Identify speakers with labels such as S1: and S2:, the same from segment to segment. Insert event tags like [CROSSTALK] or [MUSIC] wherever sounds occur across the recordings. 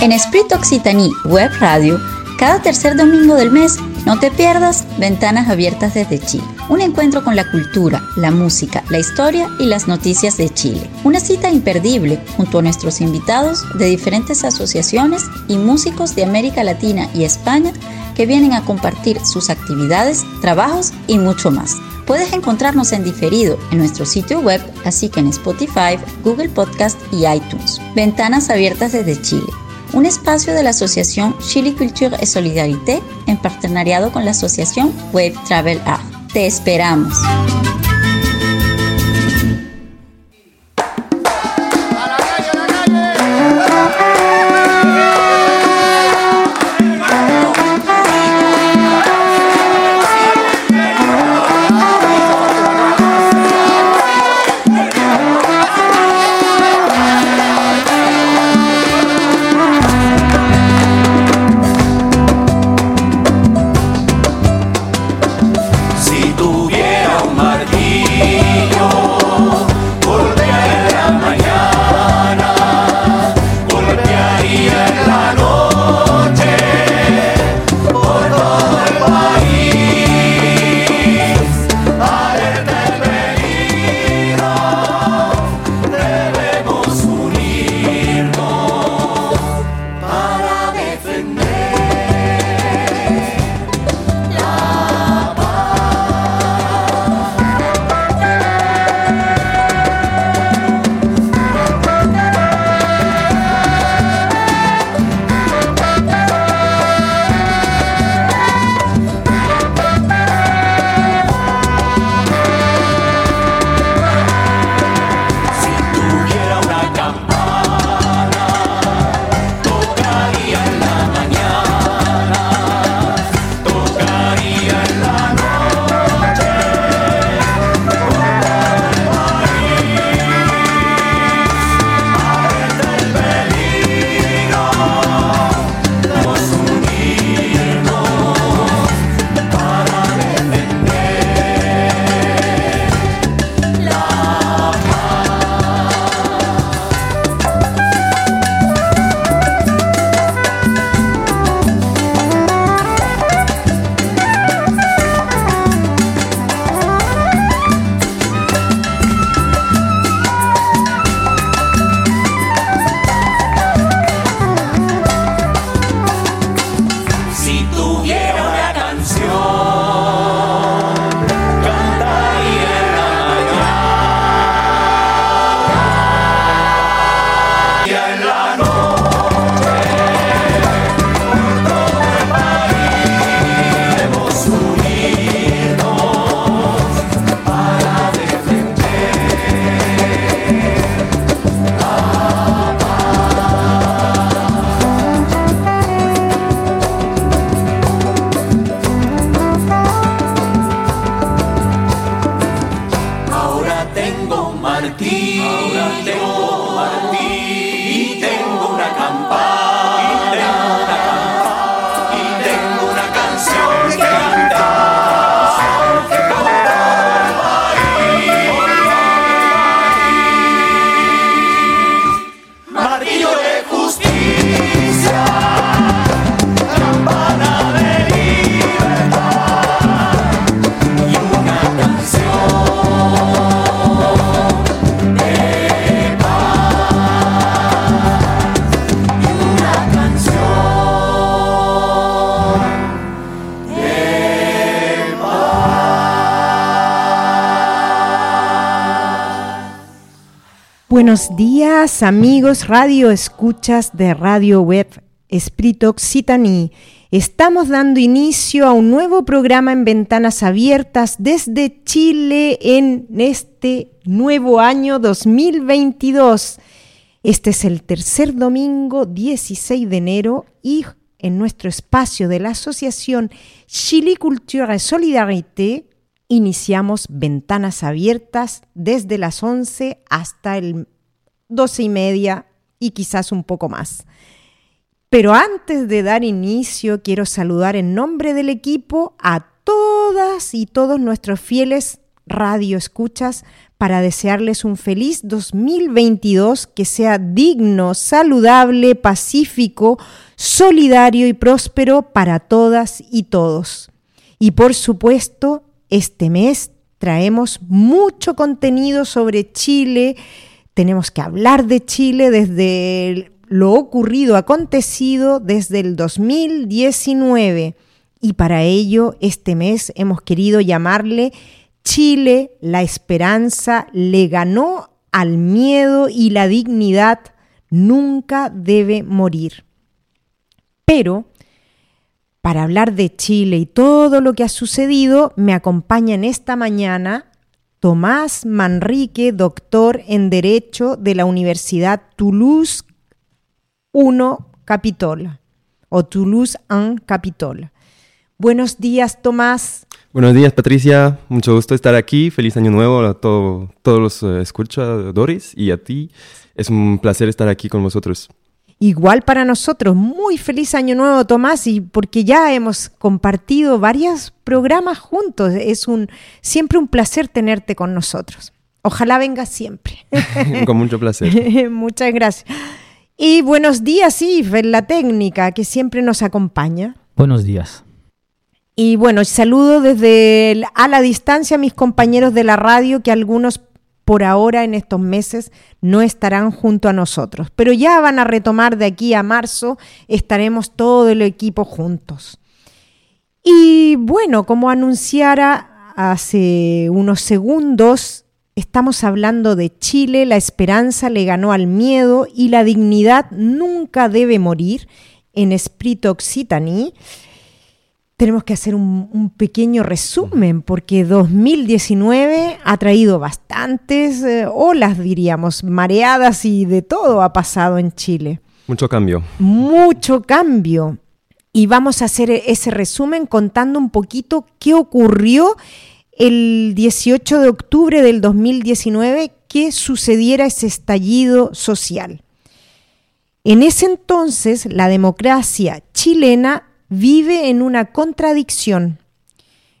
S1: En Esprit Occitanie Web Radio, cada tercer domingo del mes, no te pierdas Ventanas Abiertas desde Chile. Un encuentro con la cultura, la música, la historia y las noticias de Chile. Una cita imperdible junto a nuestros invitados de diferentes asociaciones y músicos de América Latina y España que vienen a compartir sus actividades, trabajos y mucho más. Puedes encontrarnos en diferido en nuestro sitio web, así que en Spotify, Google Podcast y iTunes. Ventanas Abiertas desde Chile un espacio de la Asociación Chile Culture et Solidarité en partenariado con la Asociación Web Travel Art. Te esperamos. Martín.
S2: Ahora tengo Buenos días amigos radio escuchas de Radio Web Esprit Occitanie. Estamos dando inicio a un nuevo programa en Ventanas Abiertas desde Chile en este nuevo año 2022. Este es el tercer domingo 16 de enero y en nuestro espacio de la Asociación Chile Culture et Solidarité iniciamos ventanas abiertas desde las 11 hasta el 12 y media y quizás un poco más. Pero antes de dar inicio, quiero saludar en nombre del equipo a todas y todos nuestros fieles radio escuchas para desearles un feliz 2022 que sea digno, saludable, pacífico, solidario y próspero para todas y todos. Y por supuesto, este mes traemos mucho contenido sobre Chile. Tenemos que hablar de Chile desde lo ocurrido, acontecido desde el 2019. Y para ello, este mes hemos querido llamarle Chile, la esperanza le ganó al miedo y la dignidad nunca debe morir. Pero, para hablar de Chile y todo lo que ha sucedido, me acompaña en esta mañana Tomás Manrique, doctor en Derecho de la Universidad Toulouse I Capitol, o Toulouse Capitol. Buenos días, Tomás.
S3: Buenos días, Patricia. Mucho gusto estar aquí. Feliz año nuevo a todos los uh, escuchadores y a ti. Es un placer estar aquí con vosotros.
S2: Igual para nosotros, muy feliz año nuevo Tomás y porque ya hemos compartido varios programas juntos, es un siempre un placer tenerte con nosotros. Ojalá venga siempre. [LAUGHS]
S3: con mucho placer. [LAUGHS]
S2: Muchas gracias. Y buenos días, Yves, en la técnica que siempre nos acompaña.
S4: Buenos días.
S2: Y bueno, saludo desde a la distancia a mis compañeros de la radio, que algunos por ahora en estos meses no estarán junto a nosotros, pero ya van a retomar de aquí a marzo, estaremos todo el equipo juntos. Y bueno, como anunciara hace unos segundos, estamos hablando de Chile, la esperanza le ganó al miedo y la dignidad nunca debe morir en Espíritu Occitanie tenemos que hacer un, pequeño resumen, porque 2019 ha traído bastantes eh, olas, diríamos, mareadas y de todo ha pasado en Chile.
S3: Mucho cambio.
S2: Mucho cambio. Y vamos a hacer ese resumen contando un poquito qué ocurrió el 18 de octubre del 2019 que sucediera ese estallido social. En ese entonces, la democracia chilena vive en una contradicción.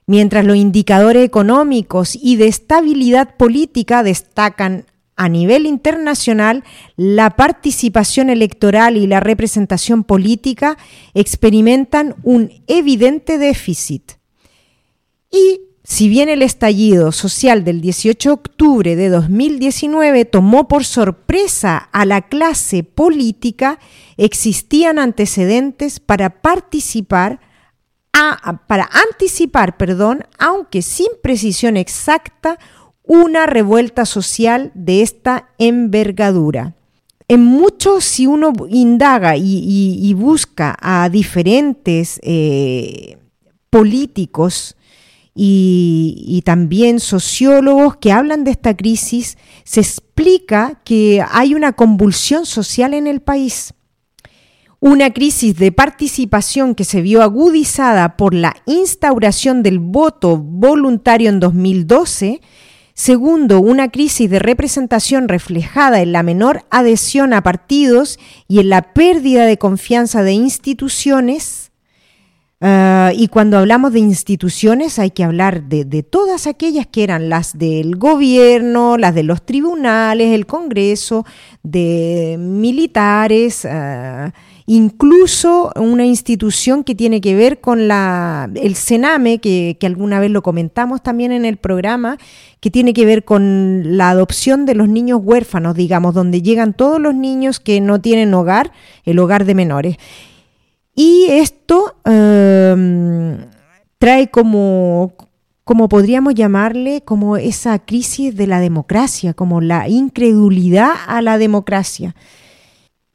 S2: Mientras los indicadores económicos y de estabilidad política destacan a nivel internacional, la participación electoral y la representación política experimentan un evidente déficit. Y si bien el estallido social del 18 de octubre de 2019 tomó por sorpresa a la clase política, existían antecedentes para participar, para anticipar, perdón, aunque sin precisión exacta, una revuelta social de esta envergadura. En muchos, si uno indaga y, busca a diferentes eh, políticos, y, también sociólogos que hablan de esta crisis, se explica que hay una convulsión social en el país. Una crisis de participación que se vio agudizada por la instauración del voto voluntario en 2012, Segundo, una crisis de representación reflejada en la menor adhesión a partidos y en la pérdida de confianza de instituciones. Ah, y cuando hablamos de instituciones hay que hablar de, todas aquellas que eran las del gobierno, las de los tribunales, el Congreso, de militares, ah, incluso una institución que tiene que ver con la, el Sename, que, que alguna vez lo comentamos también en el programa, que tiene que ver con la adopción de los niños huérfanos, digamos, donde llegan todos los niños que no tienen hogar, el hogar de menores. Y esto em, trae como, como podríamos llamarle, como esa crisis de la democracia, como la incredulidad a la democracia.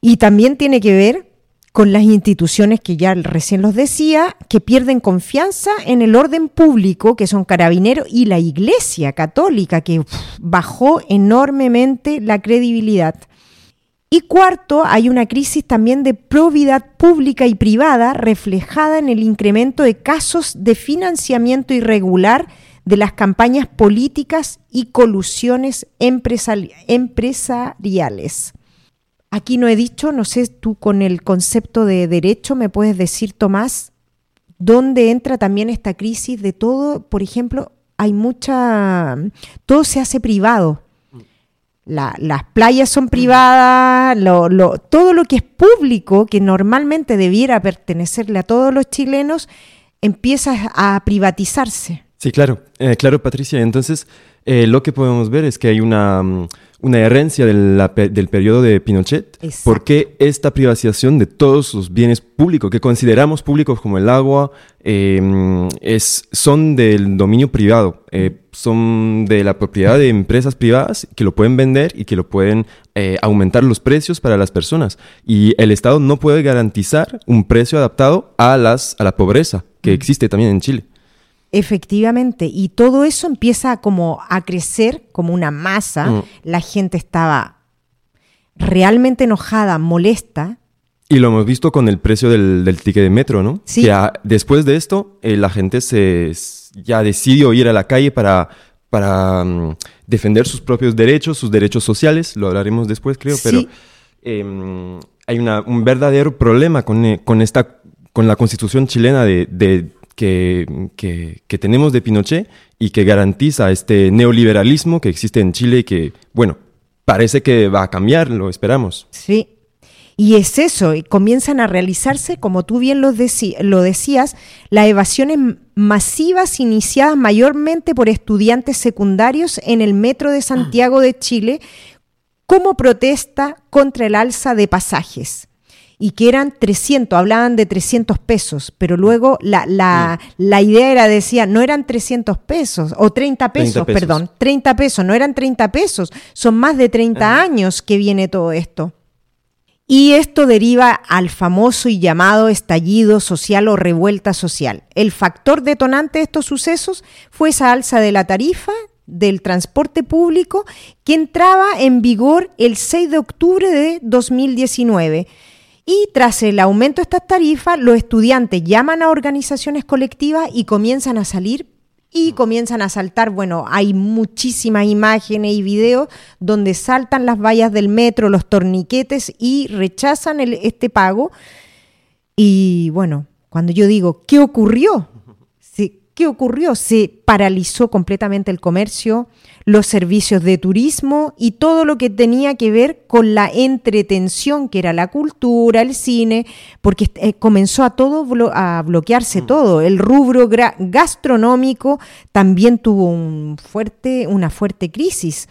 S2: Y también tiene que ver con las instituciones que ya recién los decía, que pierden confianza en el orden público, que son carabineros, y la Iglesia Católica, que bajó enormemente la credibilidad. Y cuarto, hay una crisis también de probidad pública y privada reflejada en el incremento de casos de financiamiento irregular de las campañas políticas y colusiones empresariales. Aquí no he dicho, no sé, tú con el concepto de derecho me puedes decir, Tomás, dónde entra también esta crisis de todo, por ejemplo, hay mucha, todo se hace privado. Las playas son privadas, todo lo que es público, que normalmente debiera pertenecerle a todos los chilenos, empieza a privatizarse.
S3: Sí, claro, eh, claro, Patricia. Entonces, eh, lo que podemos ver es que hay una, mm, una herencia del periodo de Pinochet, porque esta privatización de todos los bienes públicos que consideramos públicos como el agua em, es, son del dominio privado, eh, son de la propiedad de empresas privadas que lo pueden vender y que lo pueden eh, aumentar los precios para las personas. Y el Estado no puede garantizar un precio adaptado a, las, a la pobreza que existe también en Chile.
S2: Efectivamente, y todo eso empieza como a crecer como una masa. Mm. La gente estaba realmente enojada, molesta.
S3: Y lo hemos visto con el precio del, ticket de metro, ¿no?
S2: Sí.
S3: Que después de esto, eh, la gente se ya decidió ir a la calle para, para mm, defender sus propios derechos, sus derechos sociales. Lo hablaremos después, creo, pero em, hay un verdadero problema con, eh, con, esta, con la constitución chilena de que, que, tenemos de Pinochet y que garantiza este neoliberalismo que existe en Chile y que, bueno, parece que va a cambiar, lo esperamos.
S2: Sí, y es eso, y comienzan a realizarse, como tú bien lo, lo, decías, las evasiones masivas iniciadas mayormente por estudiantes secundarios en el metro de Santiago de Chile como protesta contra el alza de pasajes y que eran 300, hablaban de 300 pesos, pero luego la, la, la idea era, decía, no eran 300 pesos, o 30 pesos, perdón, 30 pesos, no eran 30 pesos, son más de 30 años que viene todo esto. Y esto deriva al famoso y llamado estallido social o revuelta social. El factor detonante de estos sucesos fue esa alza de la tarifa del transporte público que entraba en vigor el 6 de octubre de 2019 y tras el aumento de estas tarifas, los estudiantes llaman a organizaciones colectivas y comienzan a salir y comienzan a saltar, bueno, hay muchísimas imágenes y videos donde saltan las vallas del metro, los torniquetes y rechazan este pago. Y bueno, cuando yo digo, ¿qué ocurrió? ¿Qué ocurrió? Se paralizó completamente el comercio, los servicios de turismo y todo lo que tenía que ver con la entretención, que era la cultura, el cine, porque eh, comenzó a todo a bloquearse mm. todo. El rubro gastronómico también tuvo un fuerte, una fuerte crisis.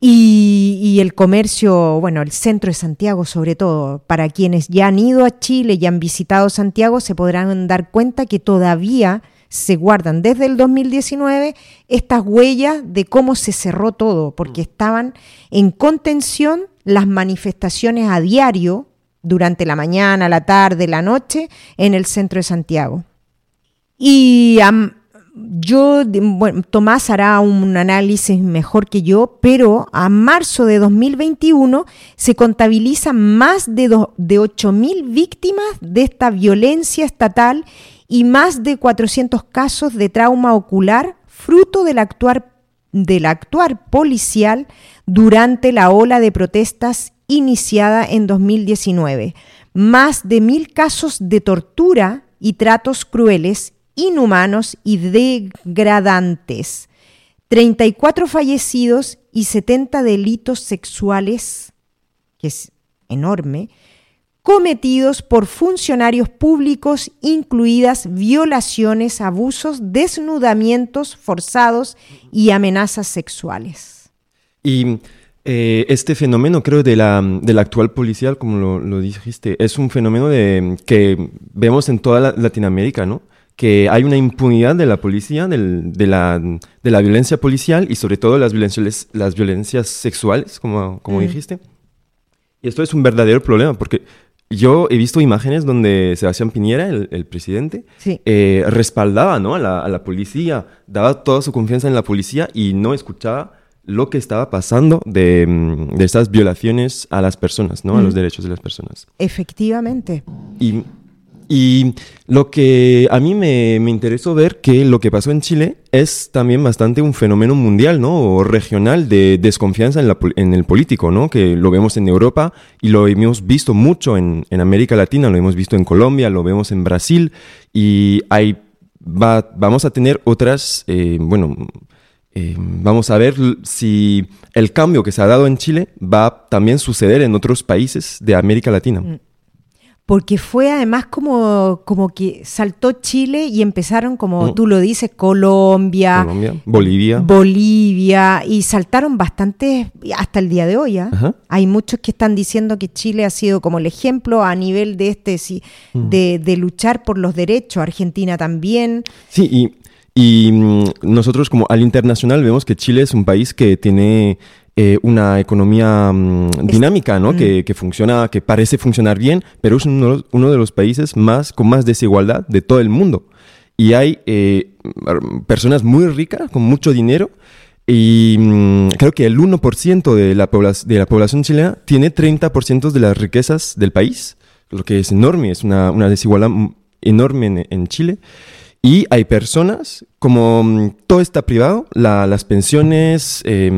S2: Y, y, el comercio, bueno, el centro de Santiago sobre todo, para quienes ya han ido a Chile y han visitado Santiago, se podrán dar cuenta que todavía se guardan desde el 2019 estas huellas de cómo se cerró todo, porque mm. estaban en contención las manifestaciones a diario durante la mañana, la tarde, la noche en el centro de Santiago. Y yo, bueno, Tomás hará un análisis mejor que yo, pero a marzo de 2021 se contabilizan más de, de 8.000 víctimas de esta violencia estatal y más de 400 casos de trauma ocular fruto del actuar, del actuar policial durante la ola de protestas iniciada en 2019. Más de mil casos de tortura y tratos crueles, inhumanos y degradantes. 34 fallecidos y 70 delitos sexuales, que es enorme, cometidos por funcionarios públicos, incluidas violaciones, abusos, desnudamientos forzados y amenazas sexuales.
S3: Y eh, este fenómeno, creo, de la, de la actual policial, como lo, dijiste, es un fenómeno de, que vemos en toda Latinoamérica, ¿no? que hay una impunidad de la policía, de, la, de, la, violencia policial y sobre todo las violencias, las violencias sexuales, como, como mm. dijiste. Y esto es un verdadero problema porque yo he visto imágenes donde Sebastián Piñera, el, presidente, eh, respaldaba ¿no? a, la, policía, daba toda su confianza en la policía y no escuchaba lo que estaba pasando de, mm, de estas violaciones a las personas, ¿no? a los derechos de las personas.
S2: Efectivamente.
S3: Y y lo que a mí me, me, interesó ver que lo que pasó en Chile es también bastante un fenómeno mundial, ¿no? O regional de desconfianza en, la, en el político, ¿no? Que lo vemos en Europa y lo hemos visto mucho en, en América Latina, lo hemos visto en Colombia, lo vemos en Brasil y hay va, vamos a tener otras, eh, bueno, eh, vamos a ver si el cambio que se ha dado en Chile va a también suceder en otros países de América Latina. Mm
S2: porque fue además como, como que saltó Chile y empezaron, como mm. tú lo dices, Colombia,
S3: Bolivia.
S2: Bolivia, y saltaron bastante hasta el día de hoy. ¿ah? Hay muchos que están diciendo que Chile ha sido como el ejemplo a nivel de este sí, mm. de, de, luchar por los derechos, Argentina también.
S3: Sí, y, y mm, nosotros como al internacional vemos que Chile es un país que tiene eh, una economía mm, dinámica, ¿no? Que, que, funciona, que parece funcionar bien, pero es uno, uno, de los países más, con más desigualdad de todo el mundo. Y hay eh, personas muy ricas, con mucho dinero, y mm, creo que el 1% de la, de la población chilena tiene 30% de las riquezas del país, lo que es enorme, es una, una desigualdad enorme en, en Chile. Y hay personas, como todo está privado, la, las pensiones, eh,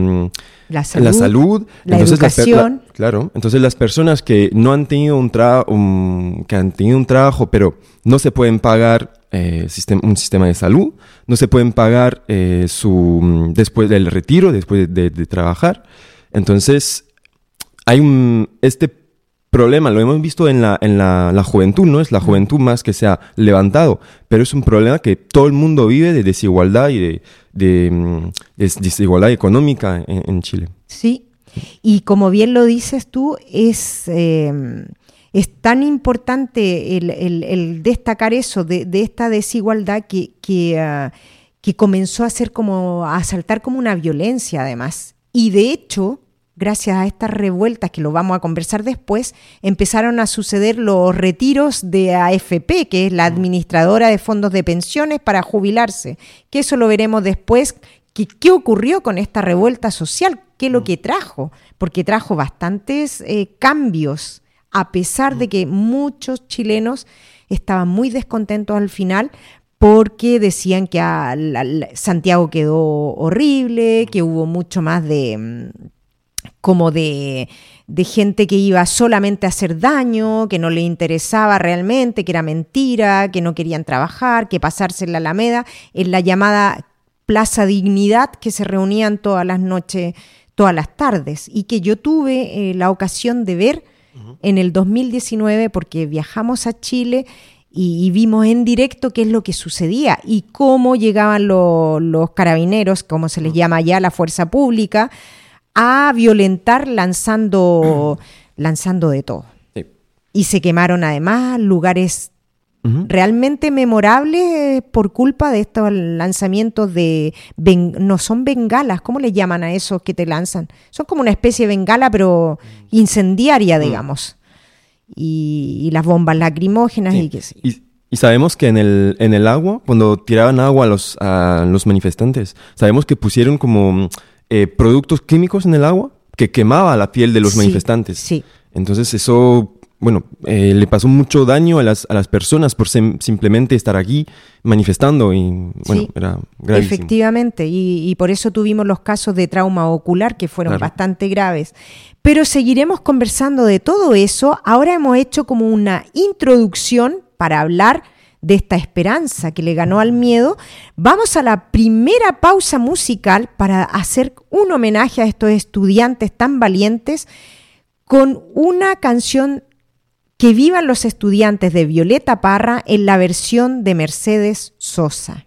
S2: la salud,
S3: la, salud,
S2: la educación.
S3: claro, entonces las personas que no han tenido un, trabajo, que han tenido un trabajo, pero no se pueden pagar eh, un sistema de salud, no se pueden pagar eh, su después del retiro, después de, de, trabajar. Entonces, hay un, este problema, lo hemos visto en la, en la, la, juventud, ¿no? Es la juventud más que se ha levantado, pero es un problema que todo el mundo vive de desigualdad y de, de, mm, desigualdad económica en, Chile.
S2: Sí, y como bien lo dices tú, es, em, es tan importante el, el, destacar eso de, de, esta desigualdad que, que, ah, que comenzó a ser como, a saltar como una violencia además. Y de hecho, gracias a estas revueltas que lo vamos a conversar después, empezaron a suceder los retiros de AFP, que es la administradora de fondos de pensiones para jubilarse, que eso lo veremos después, qué ocurrió con esta revuelta social, qué es lo que trajo, porque trajo bastantes eh, cambios, a pesar de que muchos chilenos estaban muy descontentos al final, porque decían que Santiago quedó horrible, que hubo mucho más de mm, como de, gente que iba solamente a hacer daño, que no le interesaba realmente, que era mentira, que no querían trabajar, que pasarse en la Alameda, en la llamada Plaza Dignidad, que se reunían todas las noches, todas las tardes, y que yo tuve eh, la ocasión de ver en el 2019 porque viajamos a Chile y, vimos en directo qué es lo que sucedía y cómo llegaban los carabineros, como se les llama ya, la fuerza pública, a violentar lanzando, [CLEARS THROAT] lanzando de todo. Y se quemaron además lugares realmente memorables por culpa de estos lanzamientos de... no son bengalas, ¿cómo le llaman a esos que te lanzan? Son como una especie de bengala, pero incendiaria, mm. digamos. Y, las bombas lacrimógenas y qué sé.
S3: Y, sabemos que en el, en el agua, cuando tiraban agua a los, a los manifestantes, sabemos que pusieron como eh, productos químicos en el agua que quemaba la piel de los manifestantes.
S2: Sí.
S3: Entonces eso, bueno, eh, le pasó mucho daño a las, a las personas por simplemente estar aquí manifestando y, bueno, era gravísimo.
S2: Efectivamente, y, por eso tuvimos los casos de trauma ocular que fueron bastante graves. Pero seguiremos conversando de todo eso. Ahora hemos hecho como una introducción para hablar de esta esperanza que le ganó al miedo, vamos a la primera pausa musical para hacer un homenaje a estos estudiantes tan valientes con una canción que vivan los estudiantes de Violeta Parra en la versión de Mercedes Sosa.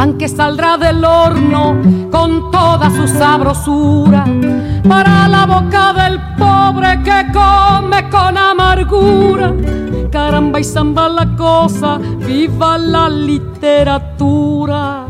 S4: pan que saldrá del horno con toda su sabrosura para la boca del pobre que come con amargura. Caramba y zamba la cosa, viva la literatura.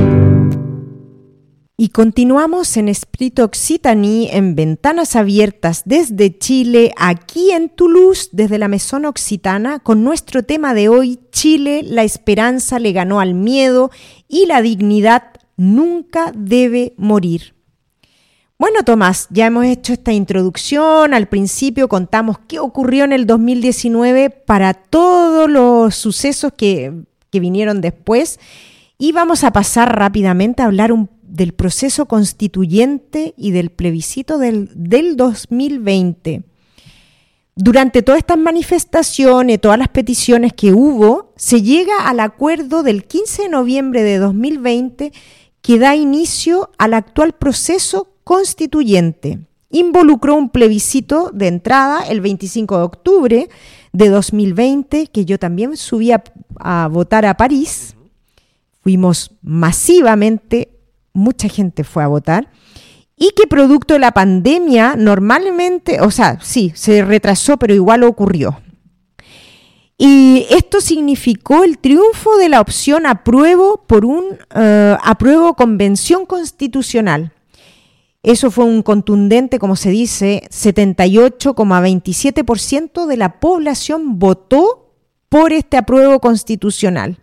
S2: Y continuamos en Espíritu Occitaní en Ventanas Abiertas desde Chile, aquí en Toulouse, desde la Mesón Occitana, con nuestro tema de hoy, Chile, la esperanza le ganó al miedo y la dignidad nunca debe morir. Bueno, Tomás, ya hemos hecho esta introducción. Al principio contamos qué ocurrió en el 2019 para todos los sucesos que, que vinieron después. Y vamos a pasar rápidamente a hablar un del proceso constituyente y del plebiscito del, 2020. Durante todas estas manifestaciones, todas las peticiones que hubo, se llega al acuerdo del 15 de noviembre de 2020 que da inicio al actual proceso constituyente. Involucró un plebiscito de entrada el 25 de octubre de 2020, que yo también subí a, a votar a París. Fuimos masivamente mucha gente fue a votar y que producto de la pandemia normalmente, o sea, sí, se retrasó, pero igual ocurrió. Y esto significó el triunfo de la opción apruebo por un uh, apruebo convención constitucional. Eso fue un contundente, como se dice, 78,27% de la población votó por este apruebo constitucional.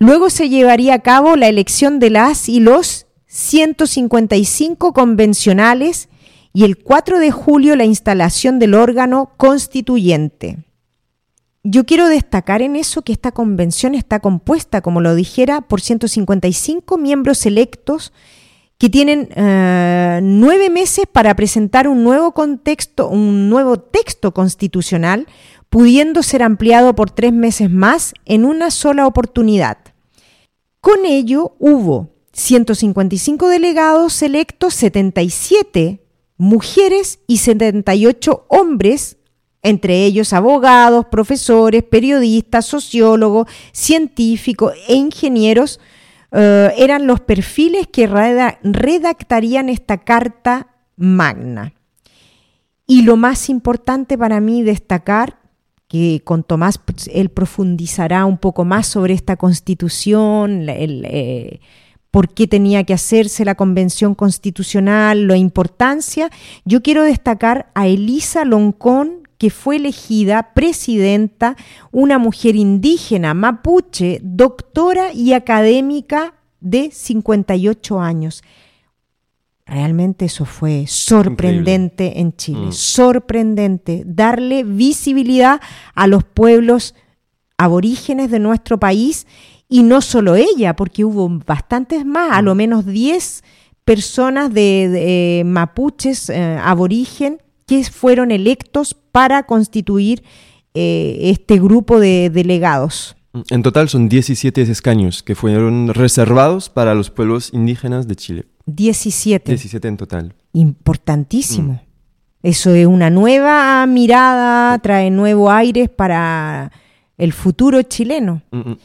S2: Luego se llevaría a cabo la elección de las y los 155 convencionales y el 4 de julio la instalación del órgano constituyente. Yo quiero destacar en eso que esta convención está compuesta, como lo dijera, por 155 miembros electos que tienen eh, nueve meses para presentar un nuevo contexto, un nuevo texto constitucional, pudiendo ser ampliado por tres meses más en una sola oportunidad. Con ello hubo 155 delegados electos, 77 mujeres y 78 hombres, entre ellos abogados, profesores, periodistas, sociólogos, científicos e ingenieros, eh, eran los perfiles que redactarían esta carta magna. Y lo más importante para mí destacar que con Tomás él profundizará un poco más sobre esta constitución, el, eh, por qué tenía que hacerse la convención constitucional, la importancia. Yo quiero destacar a Elisa Loncón, que fue elegida presidenta, una mujer indígena mapuche, doctora y académica de 58 años. Realmente eso fue sorprendente en Chile, mm. sorprendente, darle visibilidad a los pueblos aborígenes de nuestro país y no solo ella, porque hubo bastantes más, a lo mm. menos 10 personas de, mapuches eh, aborigen que fueron electos para constituir eh, este grupo de delegados.
S3: En total son 17 escaños que fueron reservados para los pueblos indígenas de Chile.
S2: 17.
S3: 17 en total.
S2: Importantísimo. Mm. Eso es una nueva mirada, trae nuevos aires para el futuro chileno. Mm, mm.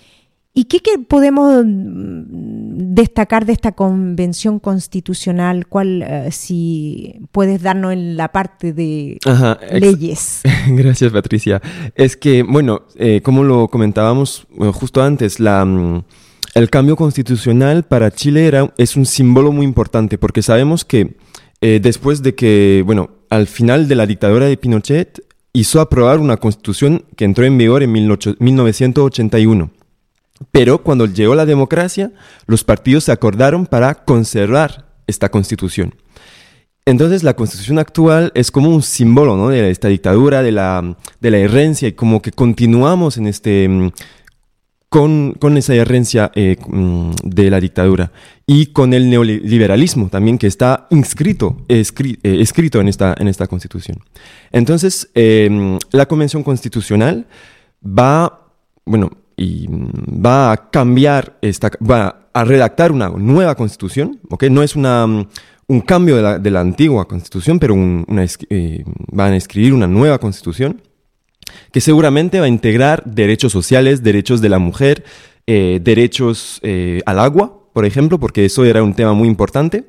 S2: ¿Y qué, podemos destacar de esta convención constitucional? ¿Cuál, eh, si puedes darnos en la parte de leyes? [LAUGHS]
S3: Gracias, Patricia. Es que, bueno, eh, como lo comentábamos eh, justo antes, la, mm, el cambio constitucional para Chile era, es un símbolo muy importante porque sabemos que después de que, bueno, al final de la dictadura de Pinochet, hizo aprobar una constitución que entró en vigor en 1981 pero cuando llegó la democracia, los partidos se acordaron para conservar esta constitución. Entonces la constitución actual es como un símbolo ¿no? de esta dictadura, de la, de la herencia, y como que continuamos en este, mm, con, con esa herencia eh, mm, de la dictadura y con el neoliberalismo también que está inscrito, eh, escrito en esta, en esta constitución. Entonces, eh, la Convención Constitucional va, bueno, y va a cambiar, esta, va a redactar una nueva constitución, ¿ok? No es una, un cambio de la, de la antigua constitución, pero una, eh, van a escribir una nueva constitución que seguramente va a integrar derechos sociales, derechos de la mujer, eh, derechos eh, al agua, por ejemplo, porque eso era un tema muy importante.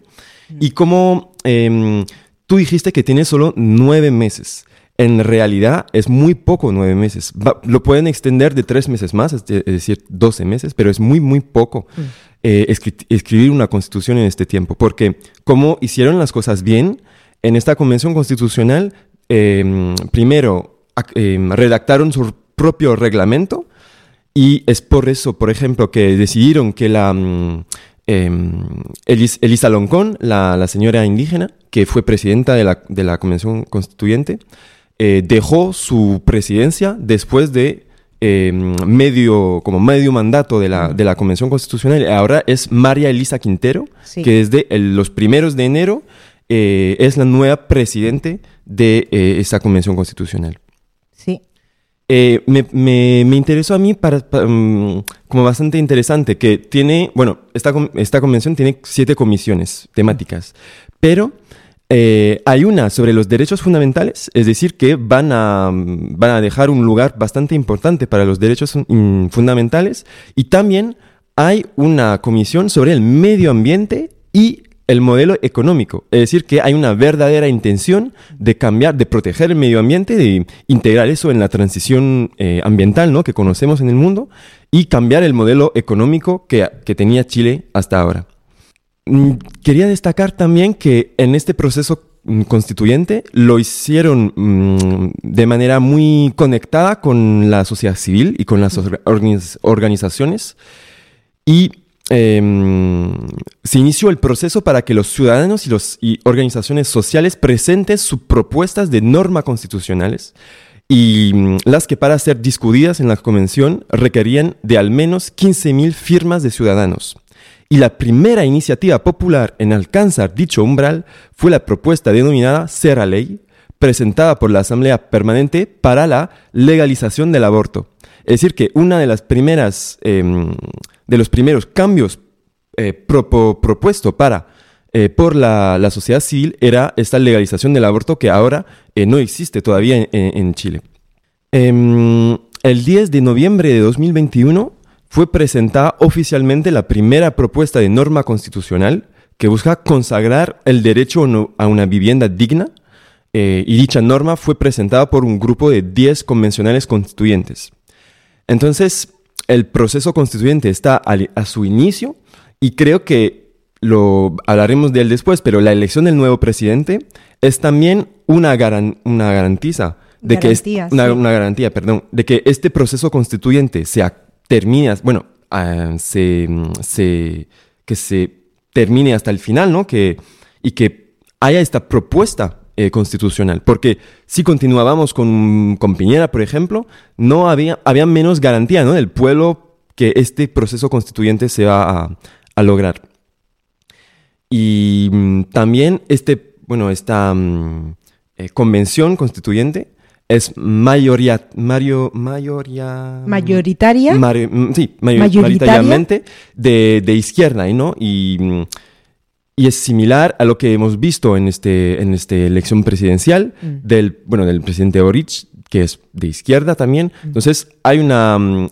S3: Y como em, tú dijiste que tiene solo nueve meses. En realidad es muy poco nueve meses. lo pueden extender de tres meses más, es, decir, doce meses, pero es muy, muy poco mm. eh, escribir una constitución en este tiempo. Porque como hicieron las cosas bien, en esta convención constitucional, em, primero em, redactaron su propio reglamento y es por eso, por ejemplo, que decidieron que la... Mm, em, Elisa Loncón, la, la, señora indígena, que fue presidenta de la, de la Convención Constituyente, eh, dejó su presidencia después de eh, medio, como medio mandato de la, de la Convención Constitucional. Ahora es María Elisa Quintero, que desde los primeros de enero eh, es la nueva presidente de esa Convención Constitucional.
S2: Sí.
S3: Me, me, me, interesó a mí para, mm, como bastante interesante que tiene, bueno, esta, esta convención tiene siete comisiones temáticas, pero eh, hay una sobre los derechos fundamentales, es decir, que van a, van a dejar un lugar bastante importante para los derechos fundamentales. Y también hay una comisión sobre el medio ambiente y el modelo económico. Es decir, que hay una verdadera intención de cambiar, de proteger el medio ambiente, de integrar eso en la transición eh, ambiental ¿no? que conocemos en el mundo y cambiar el modelo económico que, que tenía Chile hasta ahora. Mm, quería destacar también que en este proceso mm, constituyente lo hicieron mm, de manera muy conectada con la sociedad civil y con las organizaciones. Y em, se inició el proceso para que los ciudadanos y, las organizaciones sociales presenten sus propuestas de norma constitucionales y las que para ser discutidas en la convención requerían de al menos 15.000 firmas de ciudadanos y la primera iniciativa popular en alcanzar dicho umbral fue la propuesta denominada Serra Ley, presentada por la Asamblea Permanente para la legalización del aborto. Es decir, que una de las primeras, em, de los primeros cambios eh, propuesto para, eh, por la, sociedad civil era esta legalización del aborto que ahora eh, no existe todavía en, Chile. Em, el 10 de noviembre de 2021 fue presentada oficialmente la primera propuesta de norma constitucional que busca consagrar el derecho a una vivienda digna eh, y dicha norma fue presentada por un grupo de 10 convencionales constituyentes. Entonces, el proceso constituyente está a, su inicio y creo que lo hablaremos de él después, pero la elección del nuevo presidente es también una, una garantiza de que una, una, garantía, perdón, de que este proceso constituyente sea terminas, bueno, ah, se, que se termine hasta el final, ¿no? Que, y que haya esta propuesta eh, constitucional. Porque si continuábamos con, con, Piñera, por ejemplo, no había, había menos garantía, ¿no? Del pueblo que este proceso constituyente se va a, lograr. Y mm, también este, bueno, esta mm, eh, convención constituyente es mayoría, mario, mayoría,
S2: mayoritaria.
S3: Mm, sí, mayoritariamente de, de, izquierda, ¿no? Y, mm, y, es similar a lo que hemos visto en, este, en esta elección presidencial mm. del, bueno, del presidente Boric, que es de izquierda también. Entonces hay una,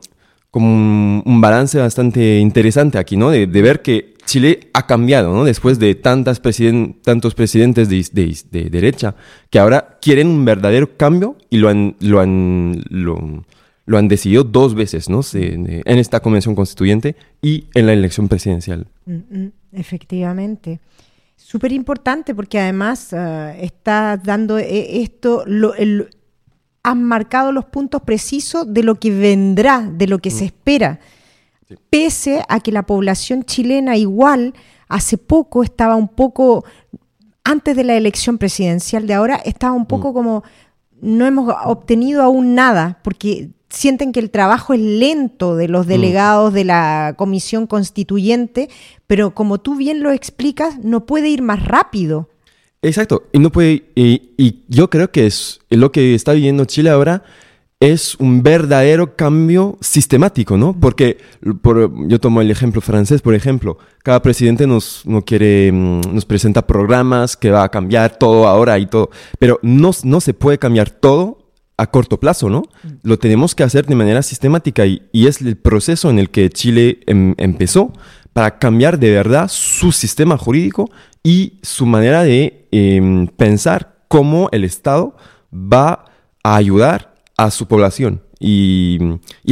S3: como un, balance bastante interesante aquí, ¿no? De, de ver que Chile ha cambiado, ¿no? Después de tantas tantos presidentes de, derecha que ahora quieren un verdadero cambio y lo han, lo han, lo, han decidido dos veces, ¿no? en esta convención constituyente y en la elección presidencial. Mm,
S2: mm, efectivamente. Súper importante porque además uh, está dando eh, esto, lo, han marcado los puntos precisos de lo que vendrá, de lo que se mm. espera pese a que la población chilena igual hace poco estaba un poco, antes de la elección presidencial de ahora, estaba un poco mm. como, no hemos obtenido aún nada, porque sienten que el trabajo es lento de los mm. delegados de la comisión constituyente, pero como tú bien lo explicas, no puede ir más rápido.
S3: Exacto, y no puede, y, y yo creo que es lo que está viviendo Chile ahora es un verdadero cambio sistemático, ¿no? Porque yo tomo el ejemplo francés, por ejemplo, cada presidente nos, quiere, mm, nos presenta programas que va a cambiar todo ahora y todo, pero no, no se puede cambiar todo a corto plazo, ¿no? Lo tenemos que hacer de manera sistemática y, es el proceso en el que Chile em, empezó para cambiar de verdad su sistema jurídico y su manera de em, pensar cómo el Estado va a ayudar a su población y,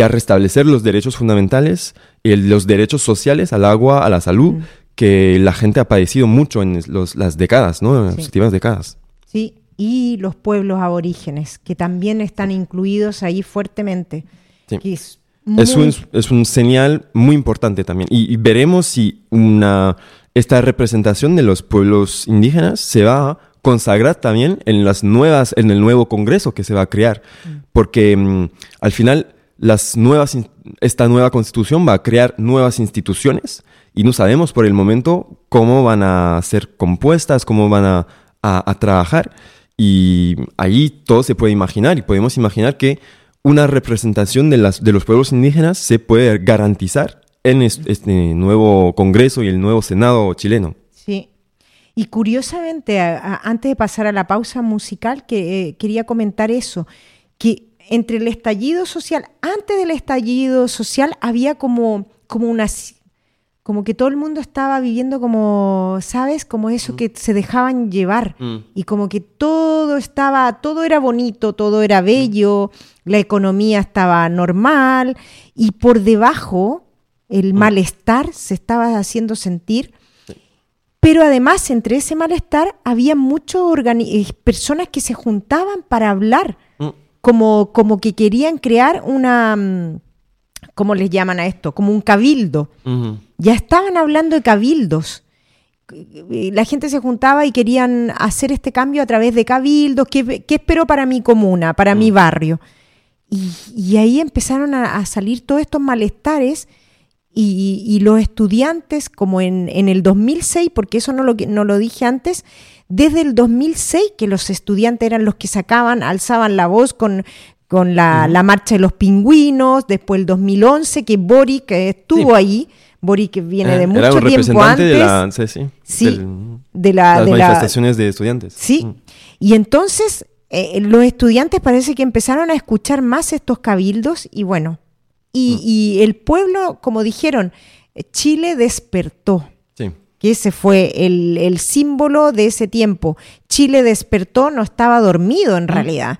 S3: a restablecer los derechos fundamentales, y los derechos sociales al agua, a la salud, mm. que la gente ha padecido mucho en las décadas, ¿no? En las últimas décadas.
S2: Sí, y los pueblos aborígenes, que también están incluidos ahí fuertemente.
S3: Es, un, es, un, señal muy importante también. Y, veremos si una, esta representación de los pueblos indígenas se va a consagrar también en las nuevas, en el nuevo Congreso que se va a crear, mm. porque mm, al final las nuevas, esta nueva constitución va a crear nuevas instituciones y no sabemos por el momento cómo van a ser compuestas, cómo van a, a, trabajar y ahí todo se puede imaginar y podemos imaginar que una representación de, las, de los pueblos indígenas se puede garantizar en este nuevo Congreso y el nuevo Senado chileno.
S2: Y curiosamente, antes de pasar a la pausa musical, que, eh, quería comentar eso, que entre el estallido social, antes del estallido social, había como, como una como que todo el mundo estaba viviendo como, ¿sabes? Como eso que se dejaban llevar mm. y como que todo estaba, todo era bonito, todo era bello, la economía estaba normal y por debajo el mm. malestar se estaba haciendo sentir pero además, entre ese malestar, había muchas eh, personas que se juntaban para hablar, mm. como, como que querían crear una, mm, ¿cómo les llaman a esto? Como un cabildo. Ya estaban hablando de cabildos. La gente se juntaba y querían hacer este cambio a través de cabildos. ¿Qué, espero para mi comuna, para mi mm. barrio? Y, ahí empezaron a, a salir todos estos malestares y, los estudiantes, como en, el 2006, porque eso no lo, no lo dije antes, desde el 2006 que los estudiantes eran los que sacaban, alzaban la voz con, con la, marcha de los pingüinos, después el 2011 que Boric estuvo ahí, Boric viene de mucho tiempo antes.
S3: De la, sí,
S2: de las
S3: manifestaciones de estudiantes.
S2: Sí, mm. y entonces eh, los estudiantes parece que empezaron a escuchar más estos cabildos y bueno, Mm. Y, el pueblo, como dijeron, Chile despertó. Sí. Que ese fue el, símbolo de ese tiempo. Chile despertó, no estaba dormido en mm. realidad.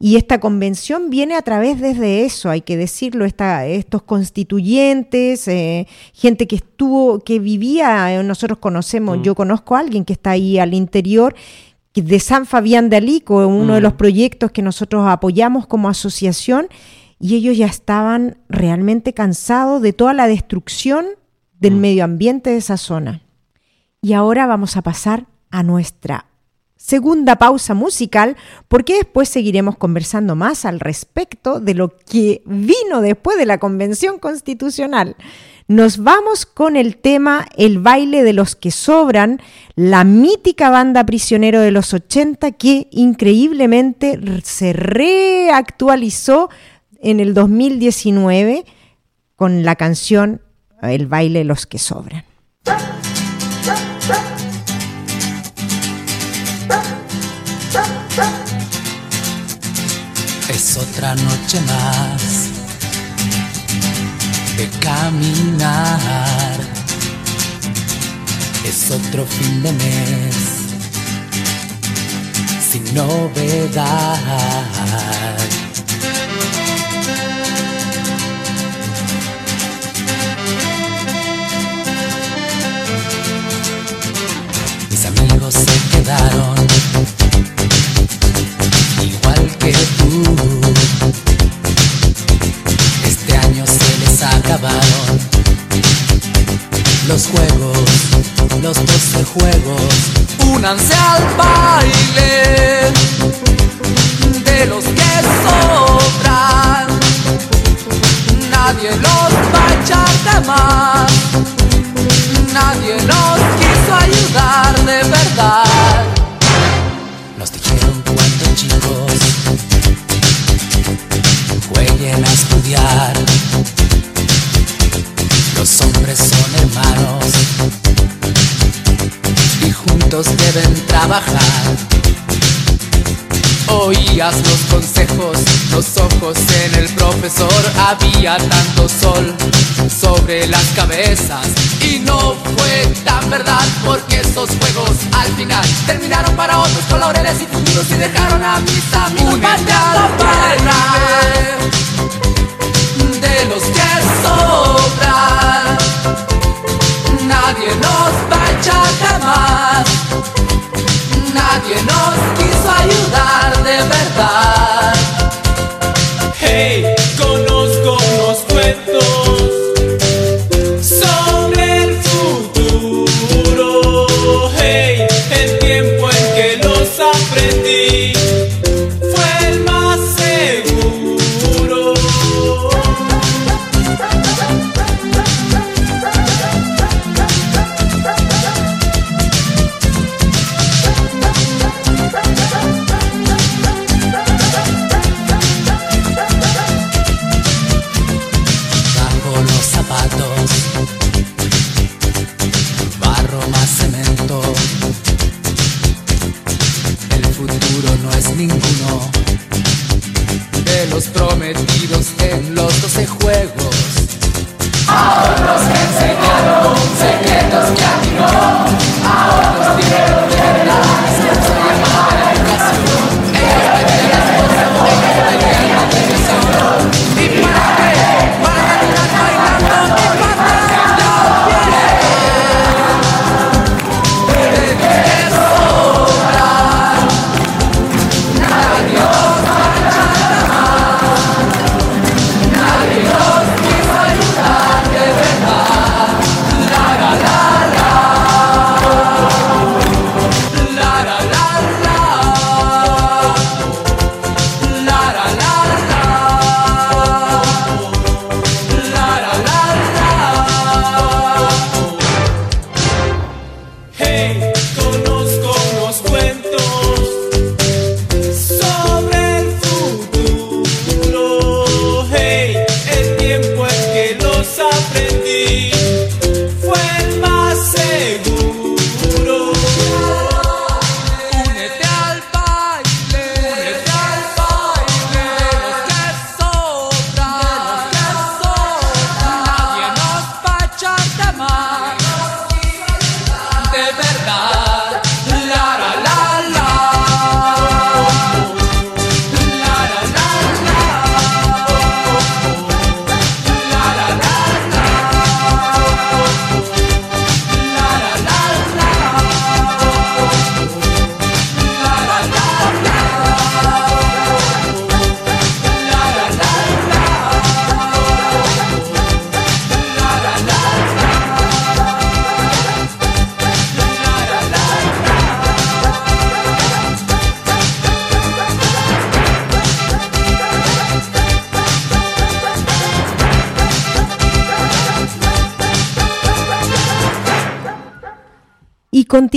S2: Y esta convención viene a través desde eso, hay que decirlo, estos constituyentes, eh, gente que estuvo, que vivía, eh, nosotros conocemos, mm. yo conozco a alguien que está ahí al interior, de San Fabián de Alico, uno de los proyectos que nosotros apoyamos como asociación, y ellos ya estaban realmente cansados de toda la destrucción del mm. medio ambiente de esa zona. Y ahora vamos a pasar a nuestra segunda pausa musical, porque después seguiremos conversando más al respecto de lo que vino después de la Convención Constitucional. nos vamos con el tema El baile de los que sobran, la mítica banda prisionero de los 80 que increíblemente se reactualizó en el 2019 con la canción El baile los que sobran.
S5: Es otra noche más de caminar. Es otro fin de mes sin novedad. Que tú acabaron los juegos, los doce juegos. Únanse al baile de los que sobran. Nadie los va a echar más. Nadie nos quiso ayudar de verdad. Nos dijeron cuando chicos a estudiar los hombres son hermanos y juntos deben trabajar. Oías los consejos, los ojos en el profesor, había tanto sol sobre las cabezas y no fue tan verdad porque esos juegos al final terminaron para otros con laureles y futuros y dejaron a mis amigos la de los que sobran. Nadie nos va a echar jamás. Nadie nos quiso ayudar de verdad.
S6: Hey,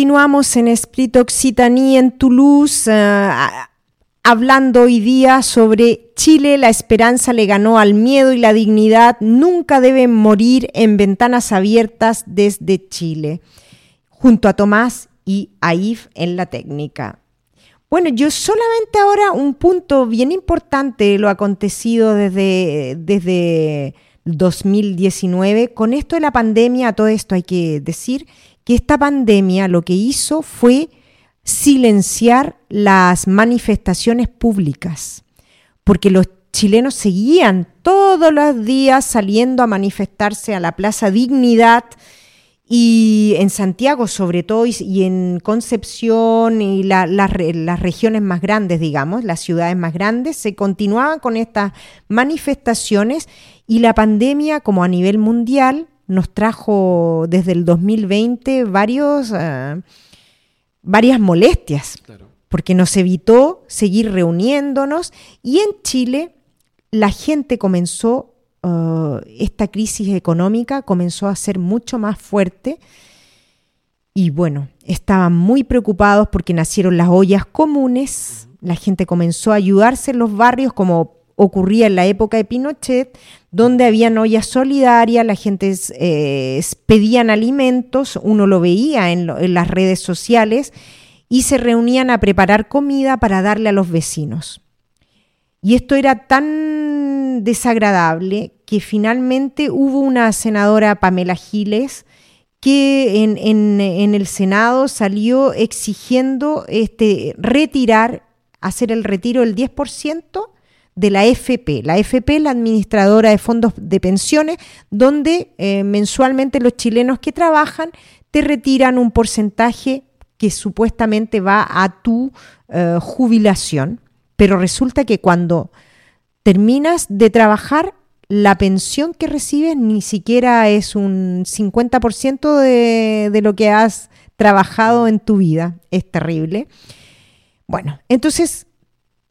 S2: continuamos en Split Occitanie en Toulouse, eh, hablando hoy día sobre Chile, la esperanza le ganó al miedo y la dignidad nunca deben morir en ventanas abiertas desde Chile, junto a Tomás y a en la técnica. Bueno, yo solamente ahora un punto bien importante lo acontecido desde, desde 2019. Con esto de la pandemia, todo esto hay que decir que esta pandemia lo que hizo fue silenciar las manifestaciones públicas, porque los chilenos seguían todos los días saliendo a manifestarse a la Plaza Dignidad y en Santiago sobre todo y, en Concepción y las regiones más grandes, digamos, las ciudades más grandes, se continuaban con estas manifestaciones y la pandemia como a nivel mundial nos trajo desde el 2020 varios, uh, varias molestias, porque nos evitó seguir reuniéndonos y en Chile la gente comenzó, uh, esta crisis económica comenzó a ser mucho más fuerte y bueno, estaban muy preocupados porque nacieron las ollas comunes, la gente comenzó a ayudarse en los barrios como ocurría en la época de Pinochet, donde habían ollas solidarias, la gente eh, pedían alimentos, uno lo veía en, las redes sociales, y se reunían a preparar comida para darle a los vecinos. Y esto era tan desagradable que finalmente hubo una senadora, Pamela Giles, que en, el Senado salió exigiendo este, retirar, hacer el retiro del 10% de la FP. La FP la administradora de fondos de pensiones, donde eh, mensualmente los chilenos que trabajan te retiran un porcentaje que supuestamente va a tu eh, jubilación, pero resulta que cuando terminas de trabajar, la pensión que recibes ni siquiera es un 50% de, de lo que has trabajado en tu vida. Es terrible. Bueno, entonces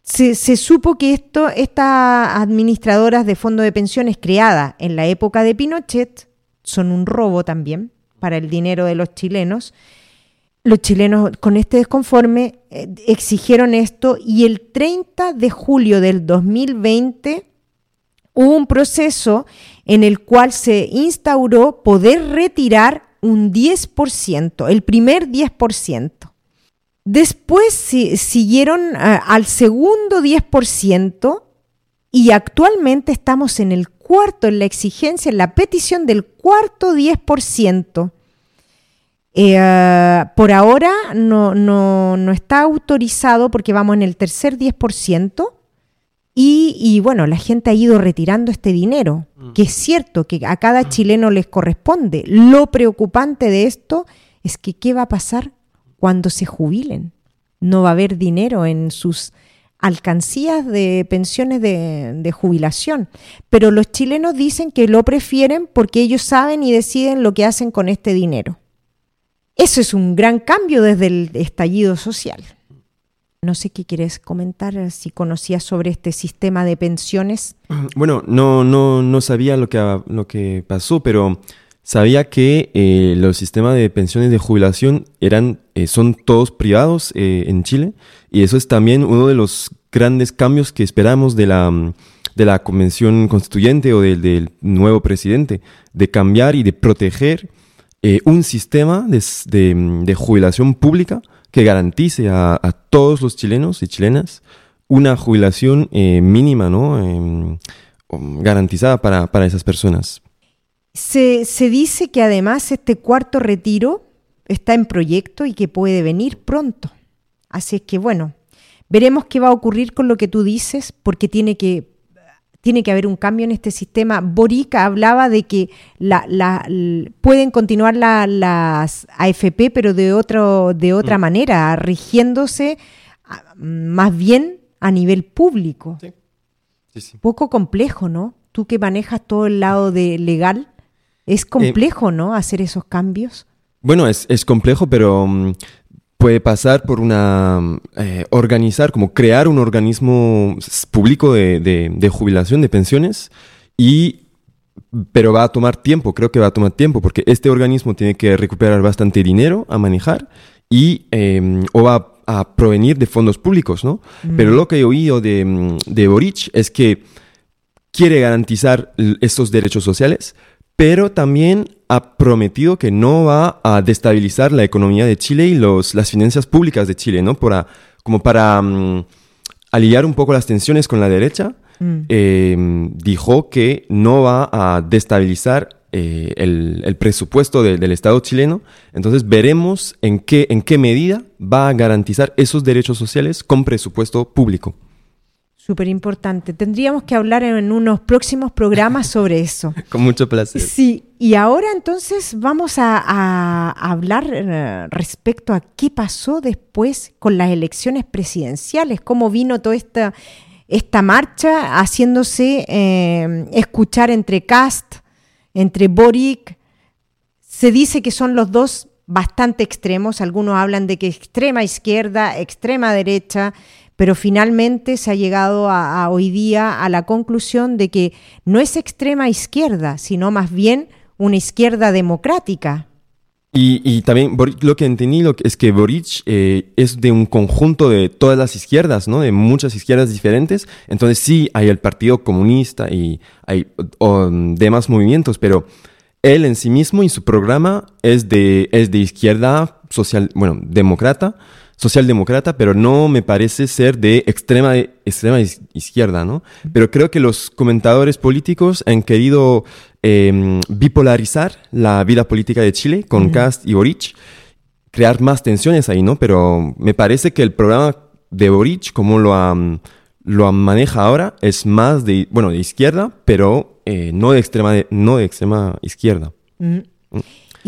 S2: se, supo que esto, estas administradoras de fondos de pensiones creadas en la época de Pinochet son un robo también para el dinero de los chilenos. Los chilenos con este desconforme eh, exigieron esto y el 30 de julio del 2020 hubo un proceso en el cual se instauró poder retirar un 10%, el primer 10%. Después siguieron al segundo 10% y actualmente estamos en el cuarto, en la exigencia, en la petición del cuarto 10%. Eh, por ahora no, no, está autorizado porque vamos en el tercer 10%. Y, y, bueno, la gente ha ido retirando este dinero, mm. que es cierto que a cada chileno les corresponde. Lo preocupante de esto es que qué va a pasar cuando se jubilen. No va a haber dinero en sus alcancías de pensiones de, jubilación. Pero los chilenos dicen que lo prefieren porque ellos saben y deciden lo que hacen con este dinero. Eso es un gran cambio desde el estallido social. No sé qué quieres comentar, si conocías sobre este sistema de pensiones.
S3: Bueno, no, no, no sabía lo que, lo que pasó, pero sabía que eh, los sistemas de pensiones de jubilación eran, eh, son todos privados eh, en Chile y eso es también uno de los grandes cambios que esperamos de la, de la convención constituyente o del, nuevo presidente, de cambiar y de proteger un sistema de, jubilación pública que garantice a, todos los chilenos y chilenas una jubilación mínima, ¿no? Em, garantizada para, para esas personas.
S2: Se, dice que además este cuarto retiro está en proyecto y que puede venir pronto. Así es que bueno, veremos qué va a ocurrir con lo que tú dices, porque tiene que, tiene que haber un cambio en este sistema. Borica hablaba de que la, pueden continuar las AFP, pero de, otro, de otra mm. manera, rigiéndose más bien a nivel público. Poco complejo, ¿no? Tú que manejas todo el lado de legal. Es eh, complejo, ¿no? Hacer esos cambios.
S3: Bueno, es, complejo, pero mm, puede pasar por una mm, eh, organizar, como crear un organismo público de, jubilación, de pensiones, y pero va a tomar tiempo, creo que va a tomar tiempo, porque este organismo tiene que recuperar bastante dinero a manejar y em, o va a provenir de fondos públicos, ¿no? Pero lo que he oído de, mm, de Boric es que quiere garantizar estos derechos sociales, pero también ha prometido que no va a destabilizar la economía de Chile y los, las finanzas públicas de Chile, ¿no? Para, como para um, aliviar un poco las tensiones con la derecha, mm. em, dijo que no va a destabilizar eh, el, presupuesto del Estado chileno. Entonces veremos en qué, en qué medida va a garantizar esos derechos sociales con presupuesto público.
S2: Súper importante. Tendríamos que hablar en unos próximos programas sobre eso. [LAUGHS]
S3: Con mucho placer.
S2: Sí, y ahora entonces vamos a, hablar eh, respecto a qué pasó después con las elecciones presidenciales, cómo vino toda esta, esta marcha haciéndose eh, escuchar entre Cast, entre Boric. Se dice que son los dos bastante extremos, algunos hablan de que extrema izquierda, extrema derecha, pero finalmente se ha llegado a, hoy día a la conclusión de que no es extrema izquierda, sino más bien una izquierda democrática.
S3: Y, también lo que entendí es que Boric eh, es de un conjunto de todas las izquierdas, ¿no? De muchas izquierdas diferentes. Entonces sí hay el Partido Comunista y hay demás movimientos, pero él en sí mismo y su programa es de, es de izquierda social, bueno, demócrata socialdemócrata, pero no me parece ser de extrema, extrema izquierda, ¿no? Pero creo que los comentadores políticos han querido em, bipolarizar la vida política de Chile con Cast y Boric, crear más tensiones ahí, ¿no? Pero me parece que el programa de Boric, como lo, lo maneja ahora, es más de, bueno, de izquierda, pero eh, no, de extrema, no de extrema izquierda.
S2: Mm.